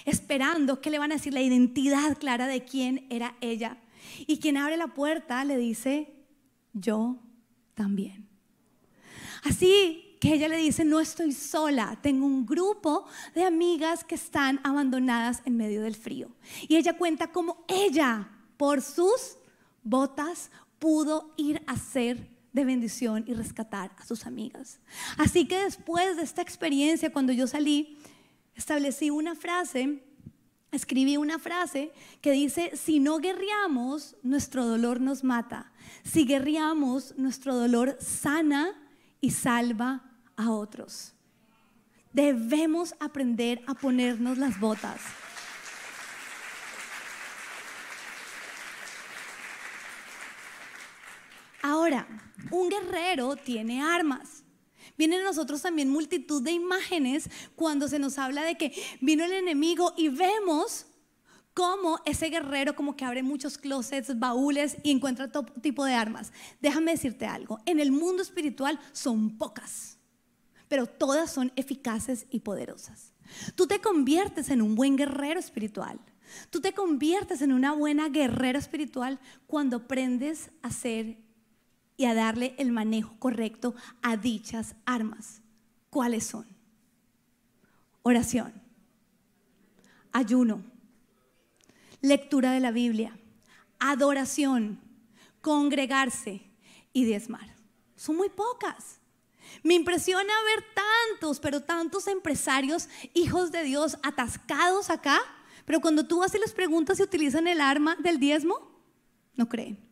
esperando que le van a decir la identidad clara de quién era ella. Y quien abre la puerta le dice, yo también. Así que ella le dice, no estoy sola, tengo un grupo de amigas que están abandonadas en medio del frío. Y ella cuenta cómo ella, por sus botas, pudo ir a ser de bendición y rescatar a sus amigas. Así que después de esta experiencia, cuando yo salí, establecí una frase, escribí una frase que dice, si no guerreamos, nuestro dolor nos mata. Si guerreamos, nuestro dolor sana y salva a otros. Debemos aprender a ponernos las botas. Ahora, un guerrero tiene armas. Vienen nosotros también multitud de imágenes cuando se nos habla de que vino el enemigo y vemos cómo ese guerrero como que abre muchos closets, baúles y encuentra todo tipo de armas. Déjame decirte algo, en el mundo espiritual son pocas, pero todas son eficaces y poderosas. Tú te conviertes en un buen guerrero espiritual. Tú te conviertes en una buena guerrera espiritual cuando aprendes a ser y a darle el manejo correcto a dichas armas. ¿Cuáles son? Oración, ayuno, lectura de la Biblia, adoración, congregarse y diezmar. Son muy pocas. Me impresiona ver tantos, pero tantos empresarios, hijos de Dios, atascados acá, pero cuando tú y les preguntas si utilizan el arma del diezmo, no creen.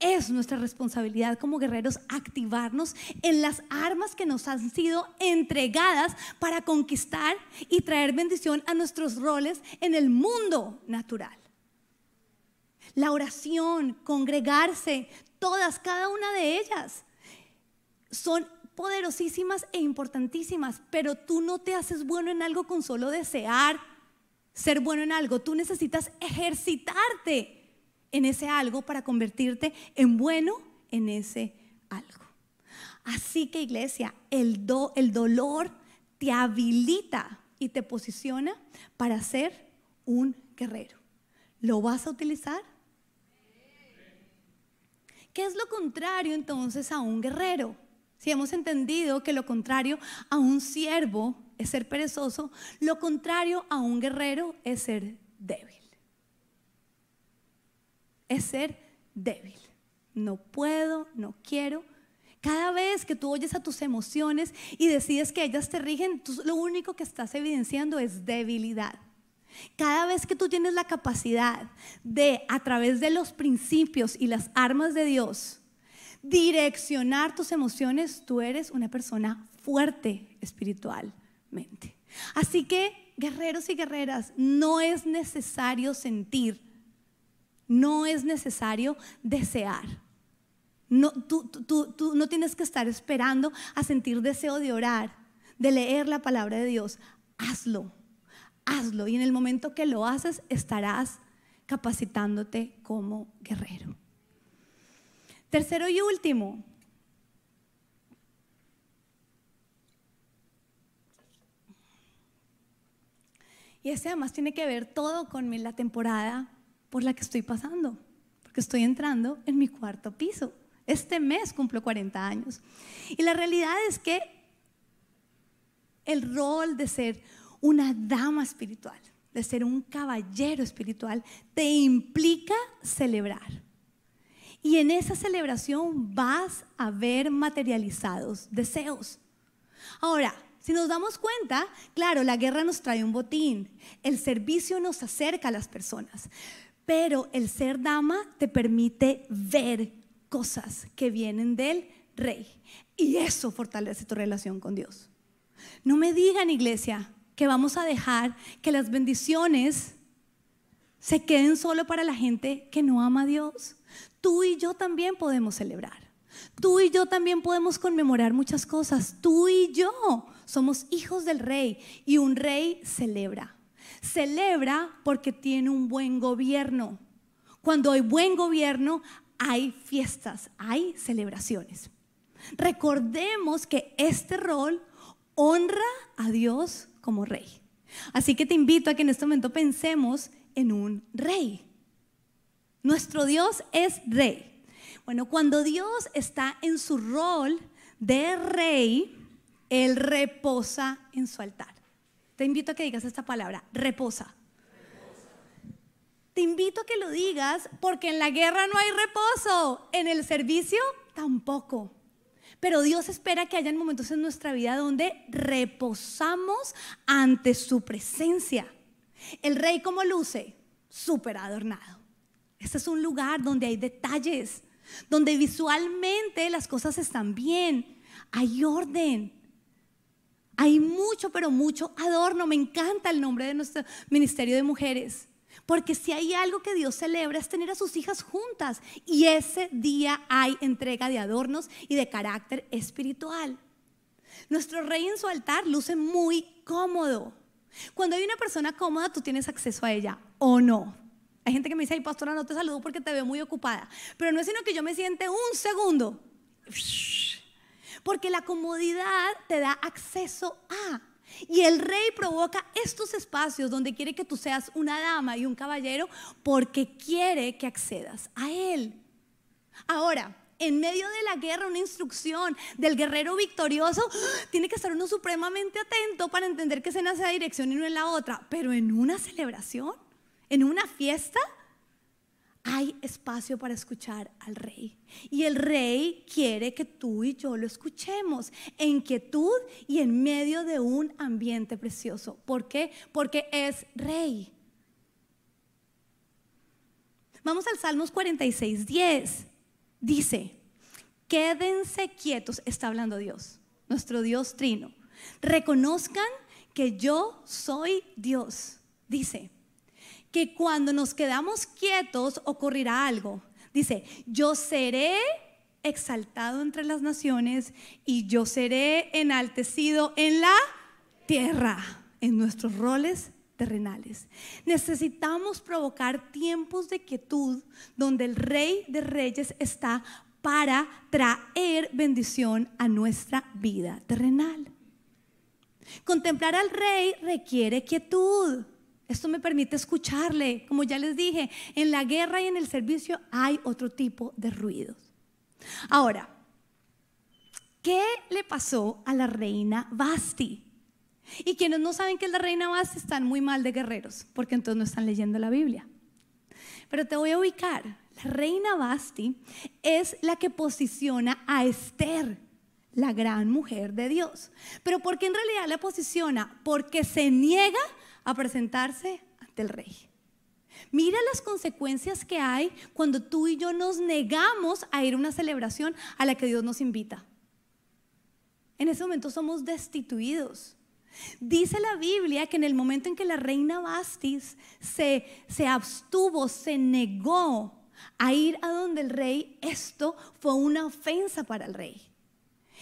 Es nuestra responsabilidad como guerreros activarnos en las armas que nos han sido entregadas para conquistar y traer bendición a nuestros roles en el mundo natural. La oración, congregarse, todas, cada una de ellas, son poderosísimas e importantísimas, pero tú no te haces bueno en algo con solo desear ser bueno en algo, tú necesitas ejercitarte en ese algo para convertirte en bueno en ese algo. Así que iglesia, el, do, el dolor te habilita y te posiciona para ser un guerrero. ¿Lo vas a utilizar? ¿Qué es lo contrario entonces a un guerrero? Si hemos entendido que lo contrario a un siervo es ser perezoso, lo contrario a un guerrero es ser débil es ser débil. No puedo, no quiero. Cada vez que tú oyes a tus emociones y decides que ellas te rigen, lo único que estás evidenciando es debilidad. Cada vez que tú tienes la capacidad de, a través de los principios y las armas de Dios, direccionar tus emociones, tú eres una persona fuerte espiritualmente. Así que, guerreros y guerreras, no es necesario sentir no es necesario desear. No, tú, tú, no tienes que estar esperando a sentir deseo de orar, de leer la palabra de Dios. Hazlo, hazlo. Y en el momento que lo haces, estarás capacitándote como guerrero. Tercero y último. Y este además tiene que ver todo con la temporada por la que estoy pasando, porque estoy entrando en mi cuarto piso. Este mes cumplo 40 años. Y la realidad es que el rol de ser una dama espiritual, de ser un caballero espiritual, te implica celebrar. Y en esa celebración vas a ver materializados deseos. Ahora, si nos damos cuenta, claro, la guerra nos trae un botín, el servicio nos acerca a las personas, pero el ser dama te permite ver cosas que vienen del rey. Y eso fortalece tu relación con Dios. No me digan, iglesia, que vamos a dejar que las bendiciones se queden solo para la gente que no ama a Dios. Tú y yo también podemos celebrar. Tú y yo también podemos conmemorar muchas cosas. Tú y yo somos hijos del rey y un rey celebra. Celebra porque tiene un buen gobierno. Cuando hay buen gobierno, hay fiestas, hay celebraciones. Recordemos que este rol honra a Dios como rey. Así que te invito a que en este momento pensemos en un rey. Nuestro Dios es rey. Bueno, cuando Dios está en su rol de rey, Él reposa en su altar. Te invito a que digas esta palabra, reposa. Te invito a que lo digas porque en la guerra no hay reposo, en el servicio tampoco. Pero Dios espera que haya momentos en nuestra vida donde reposamos ante su presencia. El rey como luce, súper adornado. Este es un lugar donde hay detalles, donde visualmente las cosas están bien, hay orden. Hay mucho, pero mucho adorno. Me encanta el nombre de nuestro Ministerio de Mujeres. Porque si hay algo que Dios celebra es tener a sus hijas juntas. Y ese día hay entrega de adornos y de carácter espiritual. Nuestro rey en su altar luce muy cómodo. Cuando hay una persona cómoda, tú tienes acceso a ella o no. Hay gente que me dice, ay, pastora, no te saludo porque te veo muy ocupada. Pero no es sino que yo me siente un segundo. Porque la comodidad te da acceso a. Y el rey provoca estos espacios donde quiere que tú seas una dama y un caballero porque quiere que accedas a él. Ahora, en medio de la guerra, una instrucción del guerrero victorioso, tiene que estar uno supremamente atento para entender que es en esa dirección y no en la otra. Pero en una celebración, en una fiesta, hay espacio para escuchar al rey. Y el rey quiere que tú y yo lo escuchemos en quietud y en medio de un ambiente precioso. ¿Por qué? Porque es rey. Vamos al Salmos 46, 10. Dice, quédense quietos, está hablando Dios, nuestro Dios trino. Reconozcan que yo soy Dios. Dice, que cuando nos quedamos quietos ocurrirá algo. Dice, yo seré exaltado entre las naciones y yo seré enaltecido en la tierra, en nuestros roles terrenales. Necesitamos provocar tiempos de quietud donde el rey de reyes está para traer bendición a nuestra vida terrenal. Contemplar al rey requiere quietud. Esto me permite escucharle. Como ya les dije, en la guerra y en el servicio hay otro tipo de ruidos. Ahora, ¿qué le pasó a la reina Basti? Y quienes no saben que es la reina Basti están muy mal de guerreros, porque entonces no están leyendo la Biblia. Pero te voy a ubicar. La reina Basti es la que posiciona a Esther, la gran mujer de Dios. Pero ¿por qué en realidad la posiciona? Porque se niega a presentarse ante el rey. Mira las consecuencias que hay cuando tú y yo nos negamos a ir a una celebración a la que Dios nos invita. En ese momento somos destituidos. Dice la Biblia que en el momento en que la reina Bastis se, se abstuvo, se negó a ir a donde el rey, esto fue una ofensa para el rey.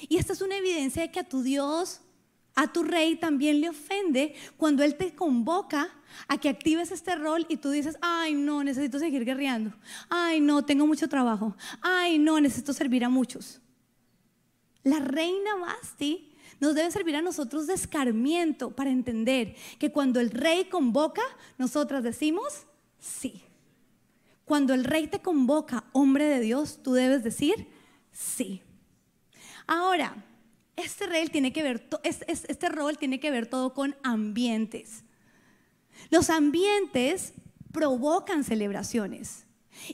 Y esta es una evidencia de que a tu Dios a tu rey también le ofende cuando él te convoca a que actives este rol y tú dices, ay no, necesito seguir guerreando, ay no, tengo mucho trabajo, ay no, necesito servir a muchos. La reina Basti nos debe servir a nosotros de escarmiento para entender que cuando el rey convoca, nosotras decimos sí. Cuando el rey te convoca, hombre de Dios, tú debes decir sí. Ahora, este, rol tiene que ver, este rol tiene que ver todo con ambientes. Los ambientes provocan celebraciones.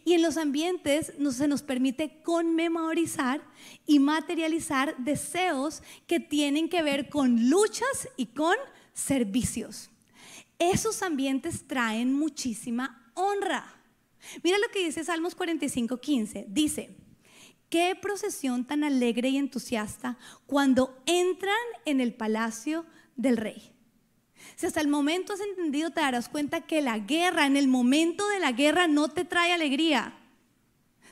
Y en los ambientes se nos permite conmemorizar y materializar deseos que tienen que ver con luchas y con servicios. Esos ambientes traen muchísima honra. Mira lo que dice Salmos 45, 15. Dice, Qué procesión tan alegre y entusiasta cuando entran en el palacio del rey. Si hasta el momento has entendido, te darás cuenta que la guerra, en el momento de la guerra, no te trae alegría.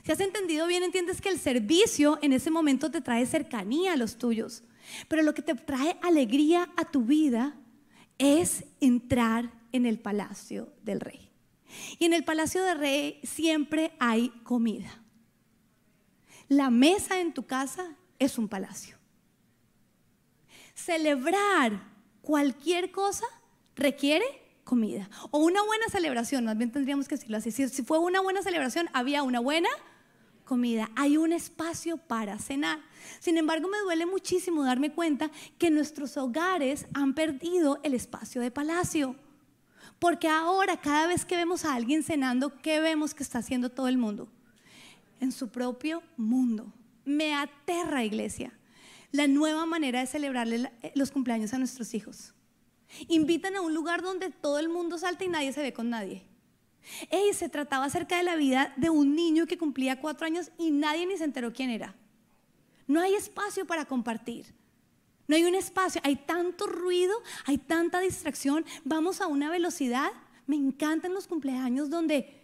Si has entendido bien, entiendes que el servicio en ese momento te trae cercanía a los tuyos. Pero lo que te trae alegría a tu vida es entrar en el palacio del rey. Y en el palacio del rey siempre hay comida. La mesa en tu casa es un palacio. Celebrar cualquier cosa requiere comida. O una buena celebración, más bien tendríamos que decirlo así. Si, fue una buena celebración, había una buena comida. Hay un espacio para cenar. Sin embargo, me duele muchísimo darme cuenta que nuestros hogares han perdido el espacio de palacio. Porque ahora, cada vez que vemos a alguien cenando, ¿qué vemos que está haciendo todo el mundo? En su propio mundo. Me aterra, iglesia, la nueva manera de celebrarle los cumpleaños a nuestros hijos. Invitan a un lugar donde todo el mundo salta y nadie se ve con nadie. Ey, se trataba acerca de la vida de un niño que cumplía cuatro años y nadie ni se enteró quién era. No hay espacio para compartir. No hay un espacio, hay tanto ruido, hay tanta distracción. Vamos a una velocidad. Me encantan los cumpleaños donde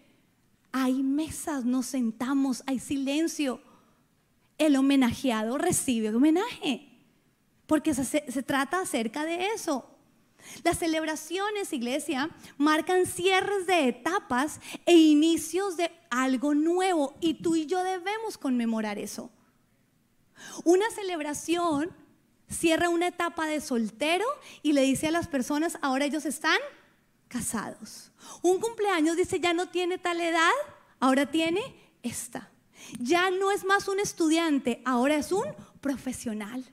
hay mesas, nos sentamos, hay silencio. El homenajeado recibe homenaje, porque se, se trata acerca de eso. Las celebraciones, iglesia, marcan cierres de etapas e inicios de algo nuevo y tú y yo debemos conmemorar eso. Una celebración cierra una etapa de soltero y le dice a las personas, ahora ellos están casados. Un cumpleaños dice, ya no tiene tal edad, ahora tiene esta. Ya no es más un estudiante, ahora es un profesional.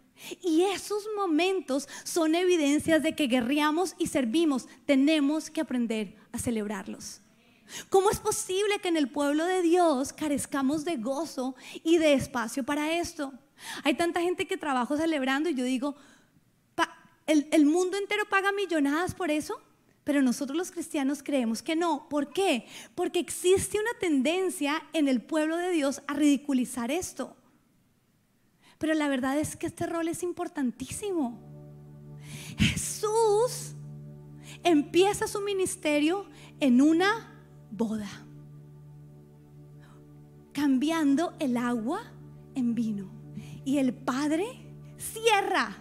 Y esos momentos son evidencias de que guerreamos y servimos. Tenemos que aprender a celebrarlos. ¿Cómo es posible que en el pueblo de Dios carezcamos de gozo y de espacio para esto? Hay tanta gente que trabaja celebrando y yo digo, el, el mundo entero paga millonadas por eso, pero nosotros los cristianos creemos que no. ¿Por qué? Porque existe una tendencia en el pueblo de Dios a ridiculizar esto. Pero la verdad es que este rol es importantísimo. Jesús empieza su ministerio en una boda, cambiando el agua en vino. Y el Padre cierra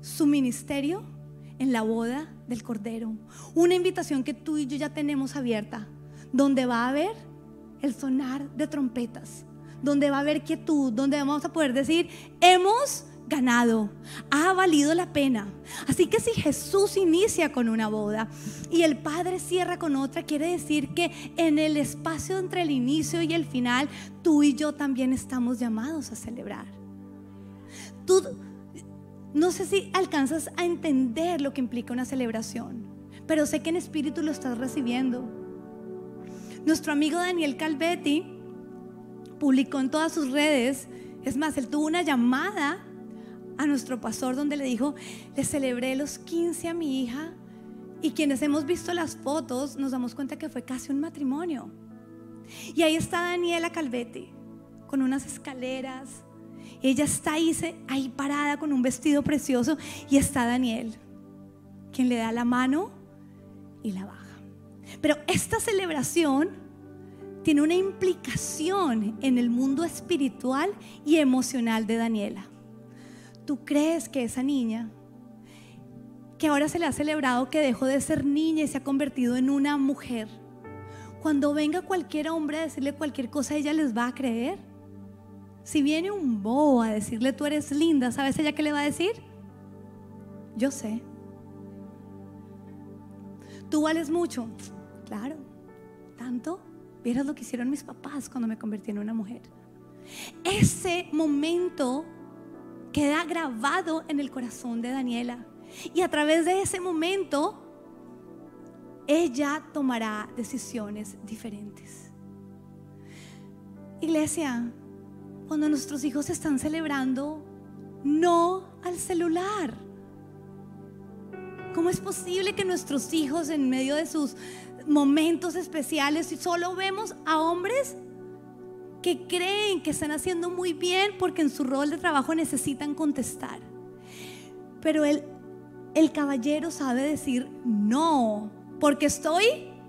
su ministerio en la boda del Cordero. Una invitación que tú y yo ya tenemos abierta, donde va a haber el sonar de trompetas, donde va a haber quietud, donde vamos a poder decir, hemos ganado, ha valido la pena. Así que si Jesús inicia con una boda y el Padre cierra con otra, quiere decir que en el espacio entre el inicio y el final, tú y yo también estamos llamados a celebrar. Tú, no sé si alcanzas a entender lo que implica una celebración, pero sé que en espíritu lo estás recibiendo. Nuestro amigo Daniel Calvetti publicó en todas sus redes, es más, él tuvo una llamada a nuestro pastor donde le dijo, le celebré los 15 a mi hija y quienes hemos visto las fotos nos damos cuenta que fue casi un matrimonio. Y ahí está Daniela Calvete con unas escaleras. Ella está ahí, parada con un vestido precioso y está Daniel, quien le da la mano y la baja. Pero esta celebración tiene una implicación en el mundo espiritual y emocional de Daniela. ¿Tú crees que esa niña, que ahora se le ha celebrado que dejó de ser niña y se ha convertido en una mujer, cuando venga cualquier hombre a decirle cualquier cosa, ella les va a creer? Si viene un bobo a decirle tú eres linda, ¿sabes ella qué le va a decir? Yo sé. Tú vales mucho. Claro. ¿Tanto? Vieras lo que hicieron mis papás cuando me convertí en una mujer. Ese momento queda grabado en el corazón de Daniela. Y a través de ese momento, ella tomará decisiones diferentes. Iglesia, cuando nuestros hijos están celebrando, no al celular. ¿Cómo es posible que nuestros hijos en medio de sus momentos especiales solo vemos a hombres que creen que están haciendo muy bien porque en su rol de trabajo necesitan contestar. Pero el, el caballero sabe decir no, porque estoy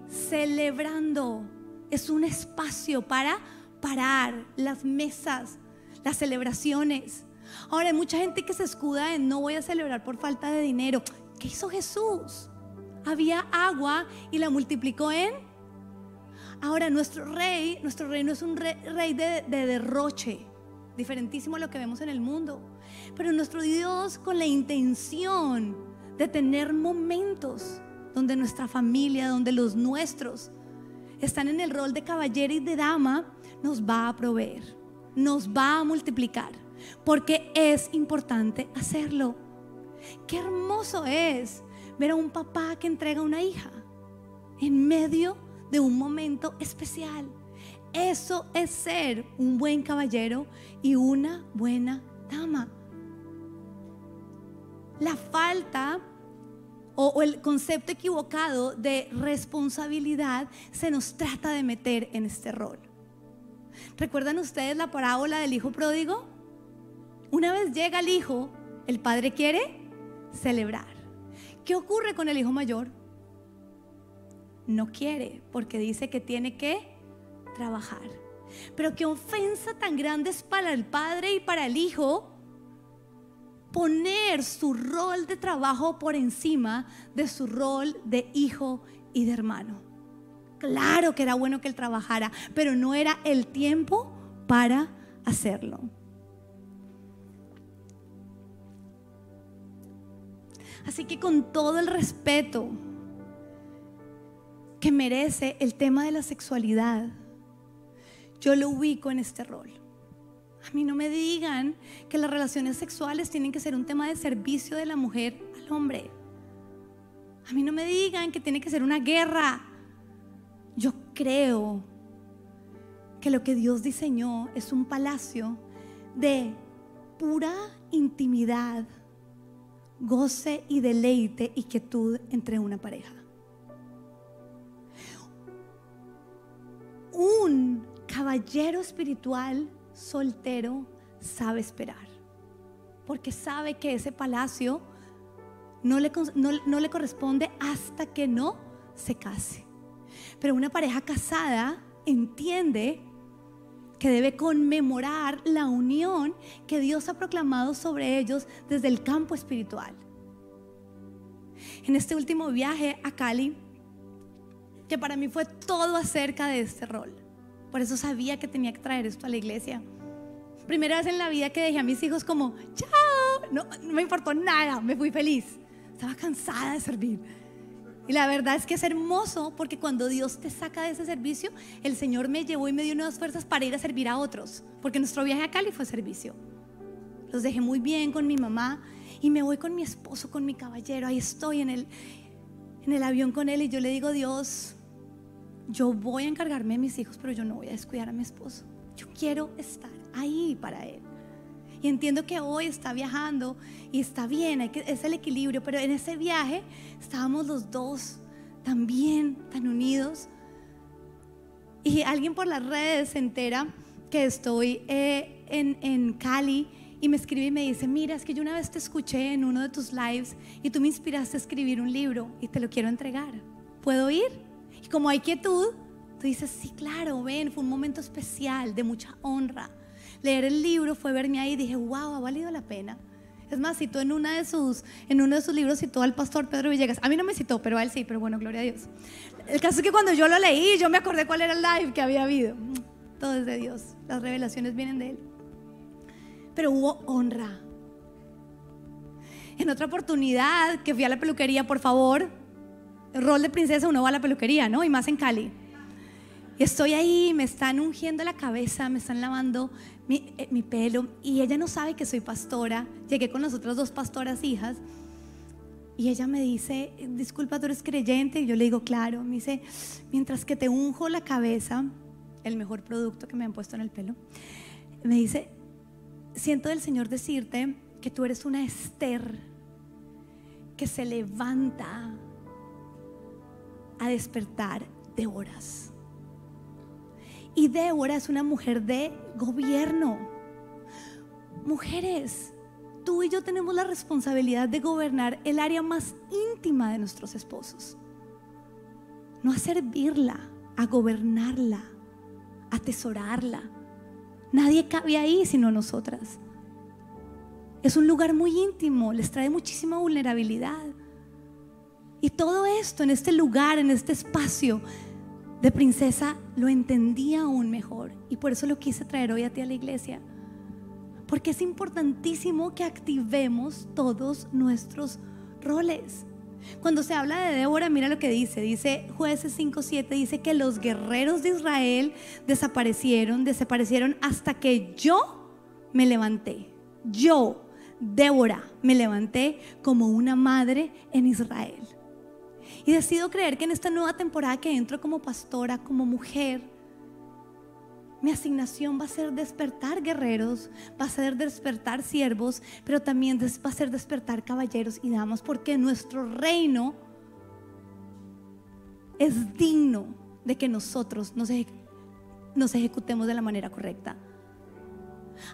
celebrando. Es un espacio para parar las mesas, las celebraciones. Ahora hay mucha gente que se escuda en no voy a celebrar por falta de dinero. ¿Qué hizo Jesús? Había agua y la multiplicó en Ahora, nuestro rey, nuestro rey no es un rey, de, de derroche, diferentísimo a lo que vemos en el mundo. Pero nuestro Dios con la intención de tener momentos donde nuestra familia, donde los nuestros están en el rol de caballero y de dama, nos va a proveer, nos va a multiplicar, porque es importante hacerlo. Qué hermoso es ver a un papá que entrega a una hija en medio de un momento especial. Eso es ser un buen caballero y una buena dama. La falta o, el concepto equivocado de responsabilidad se nos trata de meter en este rol. ¿Recuerdan ustedes la parábola del hijo pródigo? Una vez llega el hijo, el padre quiere celebrar. ¿Qué ocurre con el hijo mayor? No quiere porque dice que tiene que trabajar. Pero qué ofensa tan grande es para el padre y para el hijo poner su rol de trabajo por encima de su rol de hijo y de hermano. Claro que era bueno que él trabajara, pero no era el tiempo para hacerlo. Así que con todo el respeto que merece el tema de la sexualidad, yo lo ubico en este rol. A mí no me digan que las relaciones sexuales tienen que ser un tema de servicio de la mujer al hombre. A mí no me digan que tiene que ser una guerra. Creo que lo que Dios diseñó es un palacio de pura intimidad, goce y deleite y quietud entre una pareja. Un caballero espiritual soltero sabe esperar, porque sabe que ese palacio no le, no, le corresponde hasta que no se case. Pero una pareja casada entiende que debe conmemorar la unión que Dios ha proclamado sobre ellos desde el campo espiritual. En este último viaje a Cali, que para mí fue todo acerca de este rol, por eso sabía que tenía que traer esto a la iglesia. Primera vez en la vida que dejé a mis hijos como, chao, no, me importó nada, me fui feliz. Estaba cansada de servir. Y la verdad es que es hermoso porque cuando Dios te saca de ese servicio, el Señor me llevó y me dio nuevas fuerzas para ir a servir a otros. Porque nuestro viaje a Cali fue servicio. Los dejé muy bien con mi mamá y me voy con mi esposo, con mi caballero. Ahí estoy en el, en el avión con él y yo le digo, Dios, yo voy a encargarme de mis hijos, pero yo no voy a descuidar a mi esposo. Yo quiero estar ahí para él. Y entiendo que hoy está viajando y está bien, hay que, es el equilibrio, pero en ese viaje estábamos los dos también tan unidos. Y alguien por las redes se entera que estoy eh, en, en Cali y me escribe y me dice, mira, es que yo una vez te escuché en uno de tus lives y tú me inspiraste a escribir un libro y te lo quiero entregar. ¿Puedo ir? como hay quietud, tú dices, sí, claro, ven, fue un momento especial, de mucha honra. Leer el libro fue verme ahí y dije, wow, ha valido la pena. Es más, citó en, una de sus, en uno de sus libros, citó al pastor Pedro Villegas. A mí no me citó, pero a él sí, pero bueno, gloria a Dios. El caso es que cuando yo lo leí, yo me acordé cuál era el live que había habido. Todo es de Dios, las revelaciones vienen de Él. Pero hubo honra. En otra oportunidad que fui a la peluquería, por favor, el rol de princesa uno va a la peluquería, ¿no? Y más en Cali. Y estoy ahí, me están ungiendo la cabeza, me están lavando mi, eh, mi, pelo y ella no sabe que soy pastora. Llegué con las otras dos pastoras hijas y ella me dice, disculpa, tú eres creyente. Y yo le digo, claro. Me dice, mientras que te unjo la cabeza, el mejor producto que me han puesto en el pelo, me dice, siento del Señor decirte que tú eres una Esther que se levanta a despertar Débora Y Débora es una mujer de gobierno. Mujeres, tú y yo tenemos la responsabilidad de gobernar el área más íntima de nuestros esposos. No a servirla, a gobernarla, a atesorarla. Nadie cabe ahí sino nosotras. Es un lugar muy íntimo, les trae muchísima vulnerabilidad. Y todo esto en este lugar, en este espacio, de princesa lo entendía aún mejor y por eso lo quise traer hoy a ti a la iglesia. Porque es importantísimo que activemos todos nuestros roles. Cuando se habla de Débora, mira lo que dice. Dice jueces 5.7, dice que los guerreros de Israel desaparecieron, desaparecieron hasta que yo me levanté. Yo, Débora, me levanté como una madre en Israel. Y decido creer que en esta nueva temporada que entro como pastora, como mujer, mi asignación va a ser despertar guerreros, va a ser despertar siervos, pero también va a ser despertar caballeros y damas, porque nuestro reino es digno de que nosotros nos, nos ejecutemos de la manera correcta.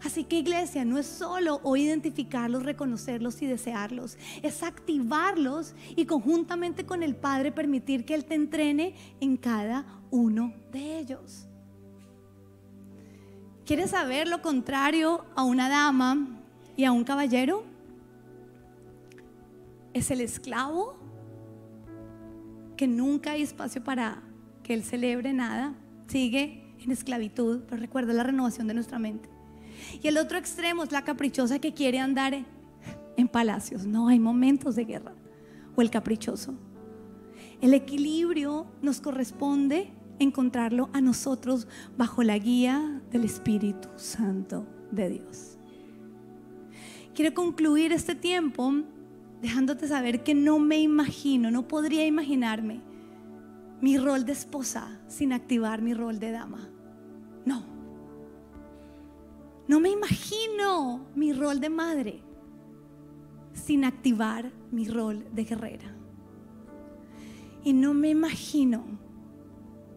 Así que iglesia, no es solo o identificarlos, reconocerlos y desearlos, es activarlos y conjuntamente con el Padre permitir que Él te entrene en cada uno de ellos. ¿Quieres saber lo contrario a una dama y a un caballero? Es el esclavo que nunca hay espacio para que él celebre nada, sigue en esclavitud, pero recuerda la renovación de nuestra mente. Y el otro extremo es la caprichosa que quiere andar en palacios. No, hay momentos de guerra. O el caprichoso. El equilibrio nos corresponde encontrarlo a nosotros bajo la guía del Espíritu Santo de Dios. Quiero concluir este tiempo dejándote saber que no me imagino, no podría imaginarme mi rol de esposa sin activar mi rol de dama. No. No me imagino mi rol de madre sin activar mi rol de guerrera. Y no me imagino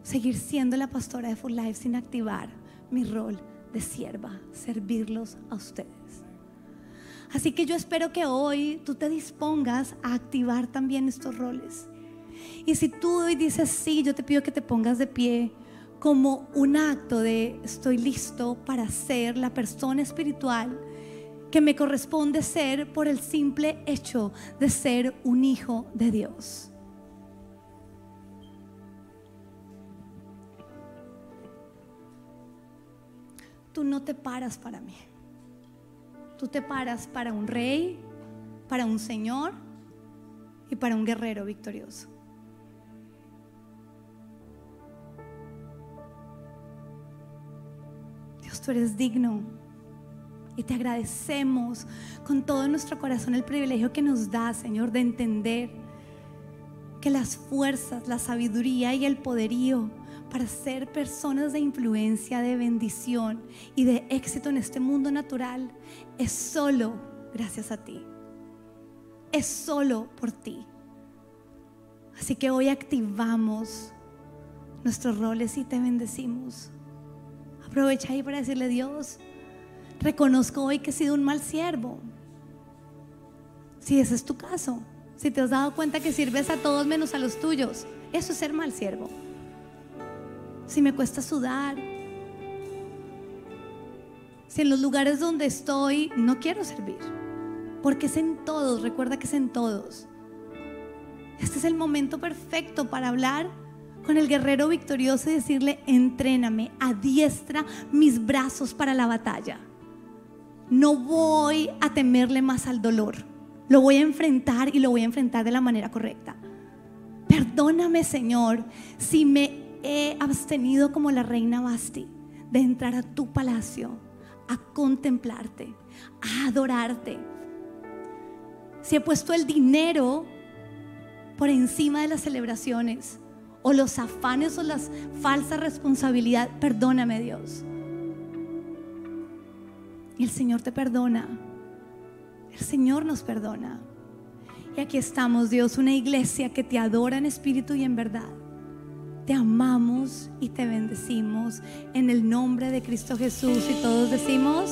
seguir siendo la pastora de Full Life sin activar mi rol de sierva, servirlos a ustedes. Así que yo espero que hoy tú te dispongas a activar también estos roles. Y si tú hoy dices sí, yo te pido que te pongas de pie como un acto de estoy listo para ser la persona espiritual que me corresponde ser por el simple hecho de ser un hijo de Dios. tú no te paras para mí. Tú te paras para un rey, para un señor y para un guerrero victorioso. Eres digno y te agradecemos con todo nuestro corazón el privilegio que nos da, Señor, de entender que las fuerzas, la sabiduría y el poderío para ser personas de influencia, de bendición y de éxito en este mundo natural es solo gracias a ti. Es solo por ti. Así que hoy activamos nuestros roles y te bendecimos. Aprovecha ahí para decirle Dios, reconozco hoy que he sido un mal siervo. Si ese es tu caso, si te has dado cuenta que sirves a todos menos a los tuyos, eso es ser mal siervo si me cuesta sudar, si en los lugares donde estoy no quiero servir, porque es en todos, recuerda que es en todos. Este es el momento perfecto para hablar con el guerrero victorioso y decirle, entréname, adiestra mis brazos para la batalla. No voy a temerle más al dolor, lo voy a enfrentar y lo voy a enfrentar de la manera correcta. Perdóname, Señor, si me he abstenido como la reina Basti de entrar a tu palacio, a contemplarte, a adorarte. Si he puesto el dinero por encima de las celebraciones o los afanes o las falsas responsabilidades, perdóname Dios. Y el Señor te perdona. El Señor nos perdona. Y aquí estamos, Dios, una iglesia que te adora en espíritu y en verdad te amamos y te bendecimos en el nombre de Cristo Jesús. Y todos decimos...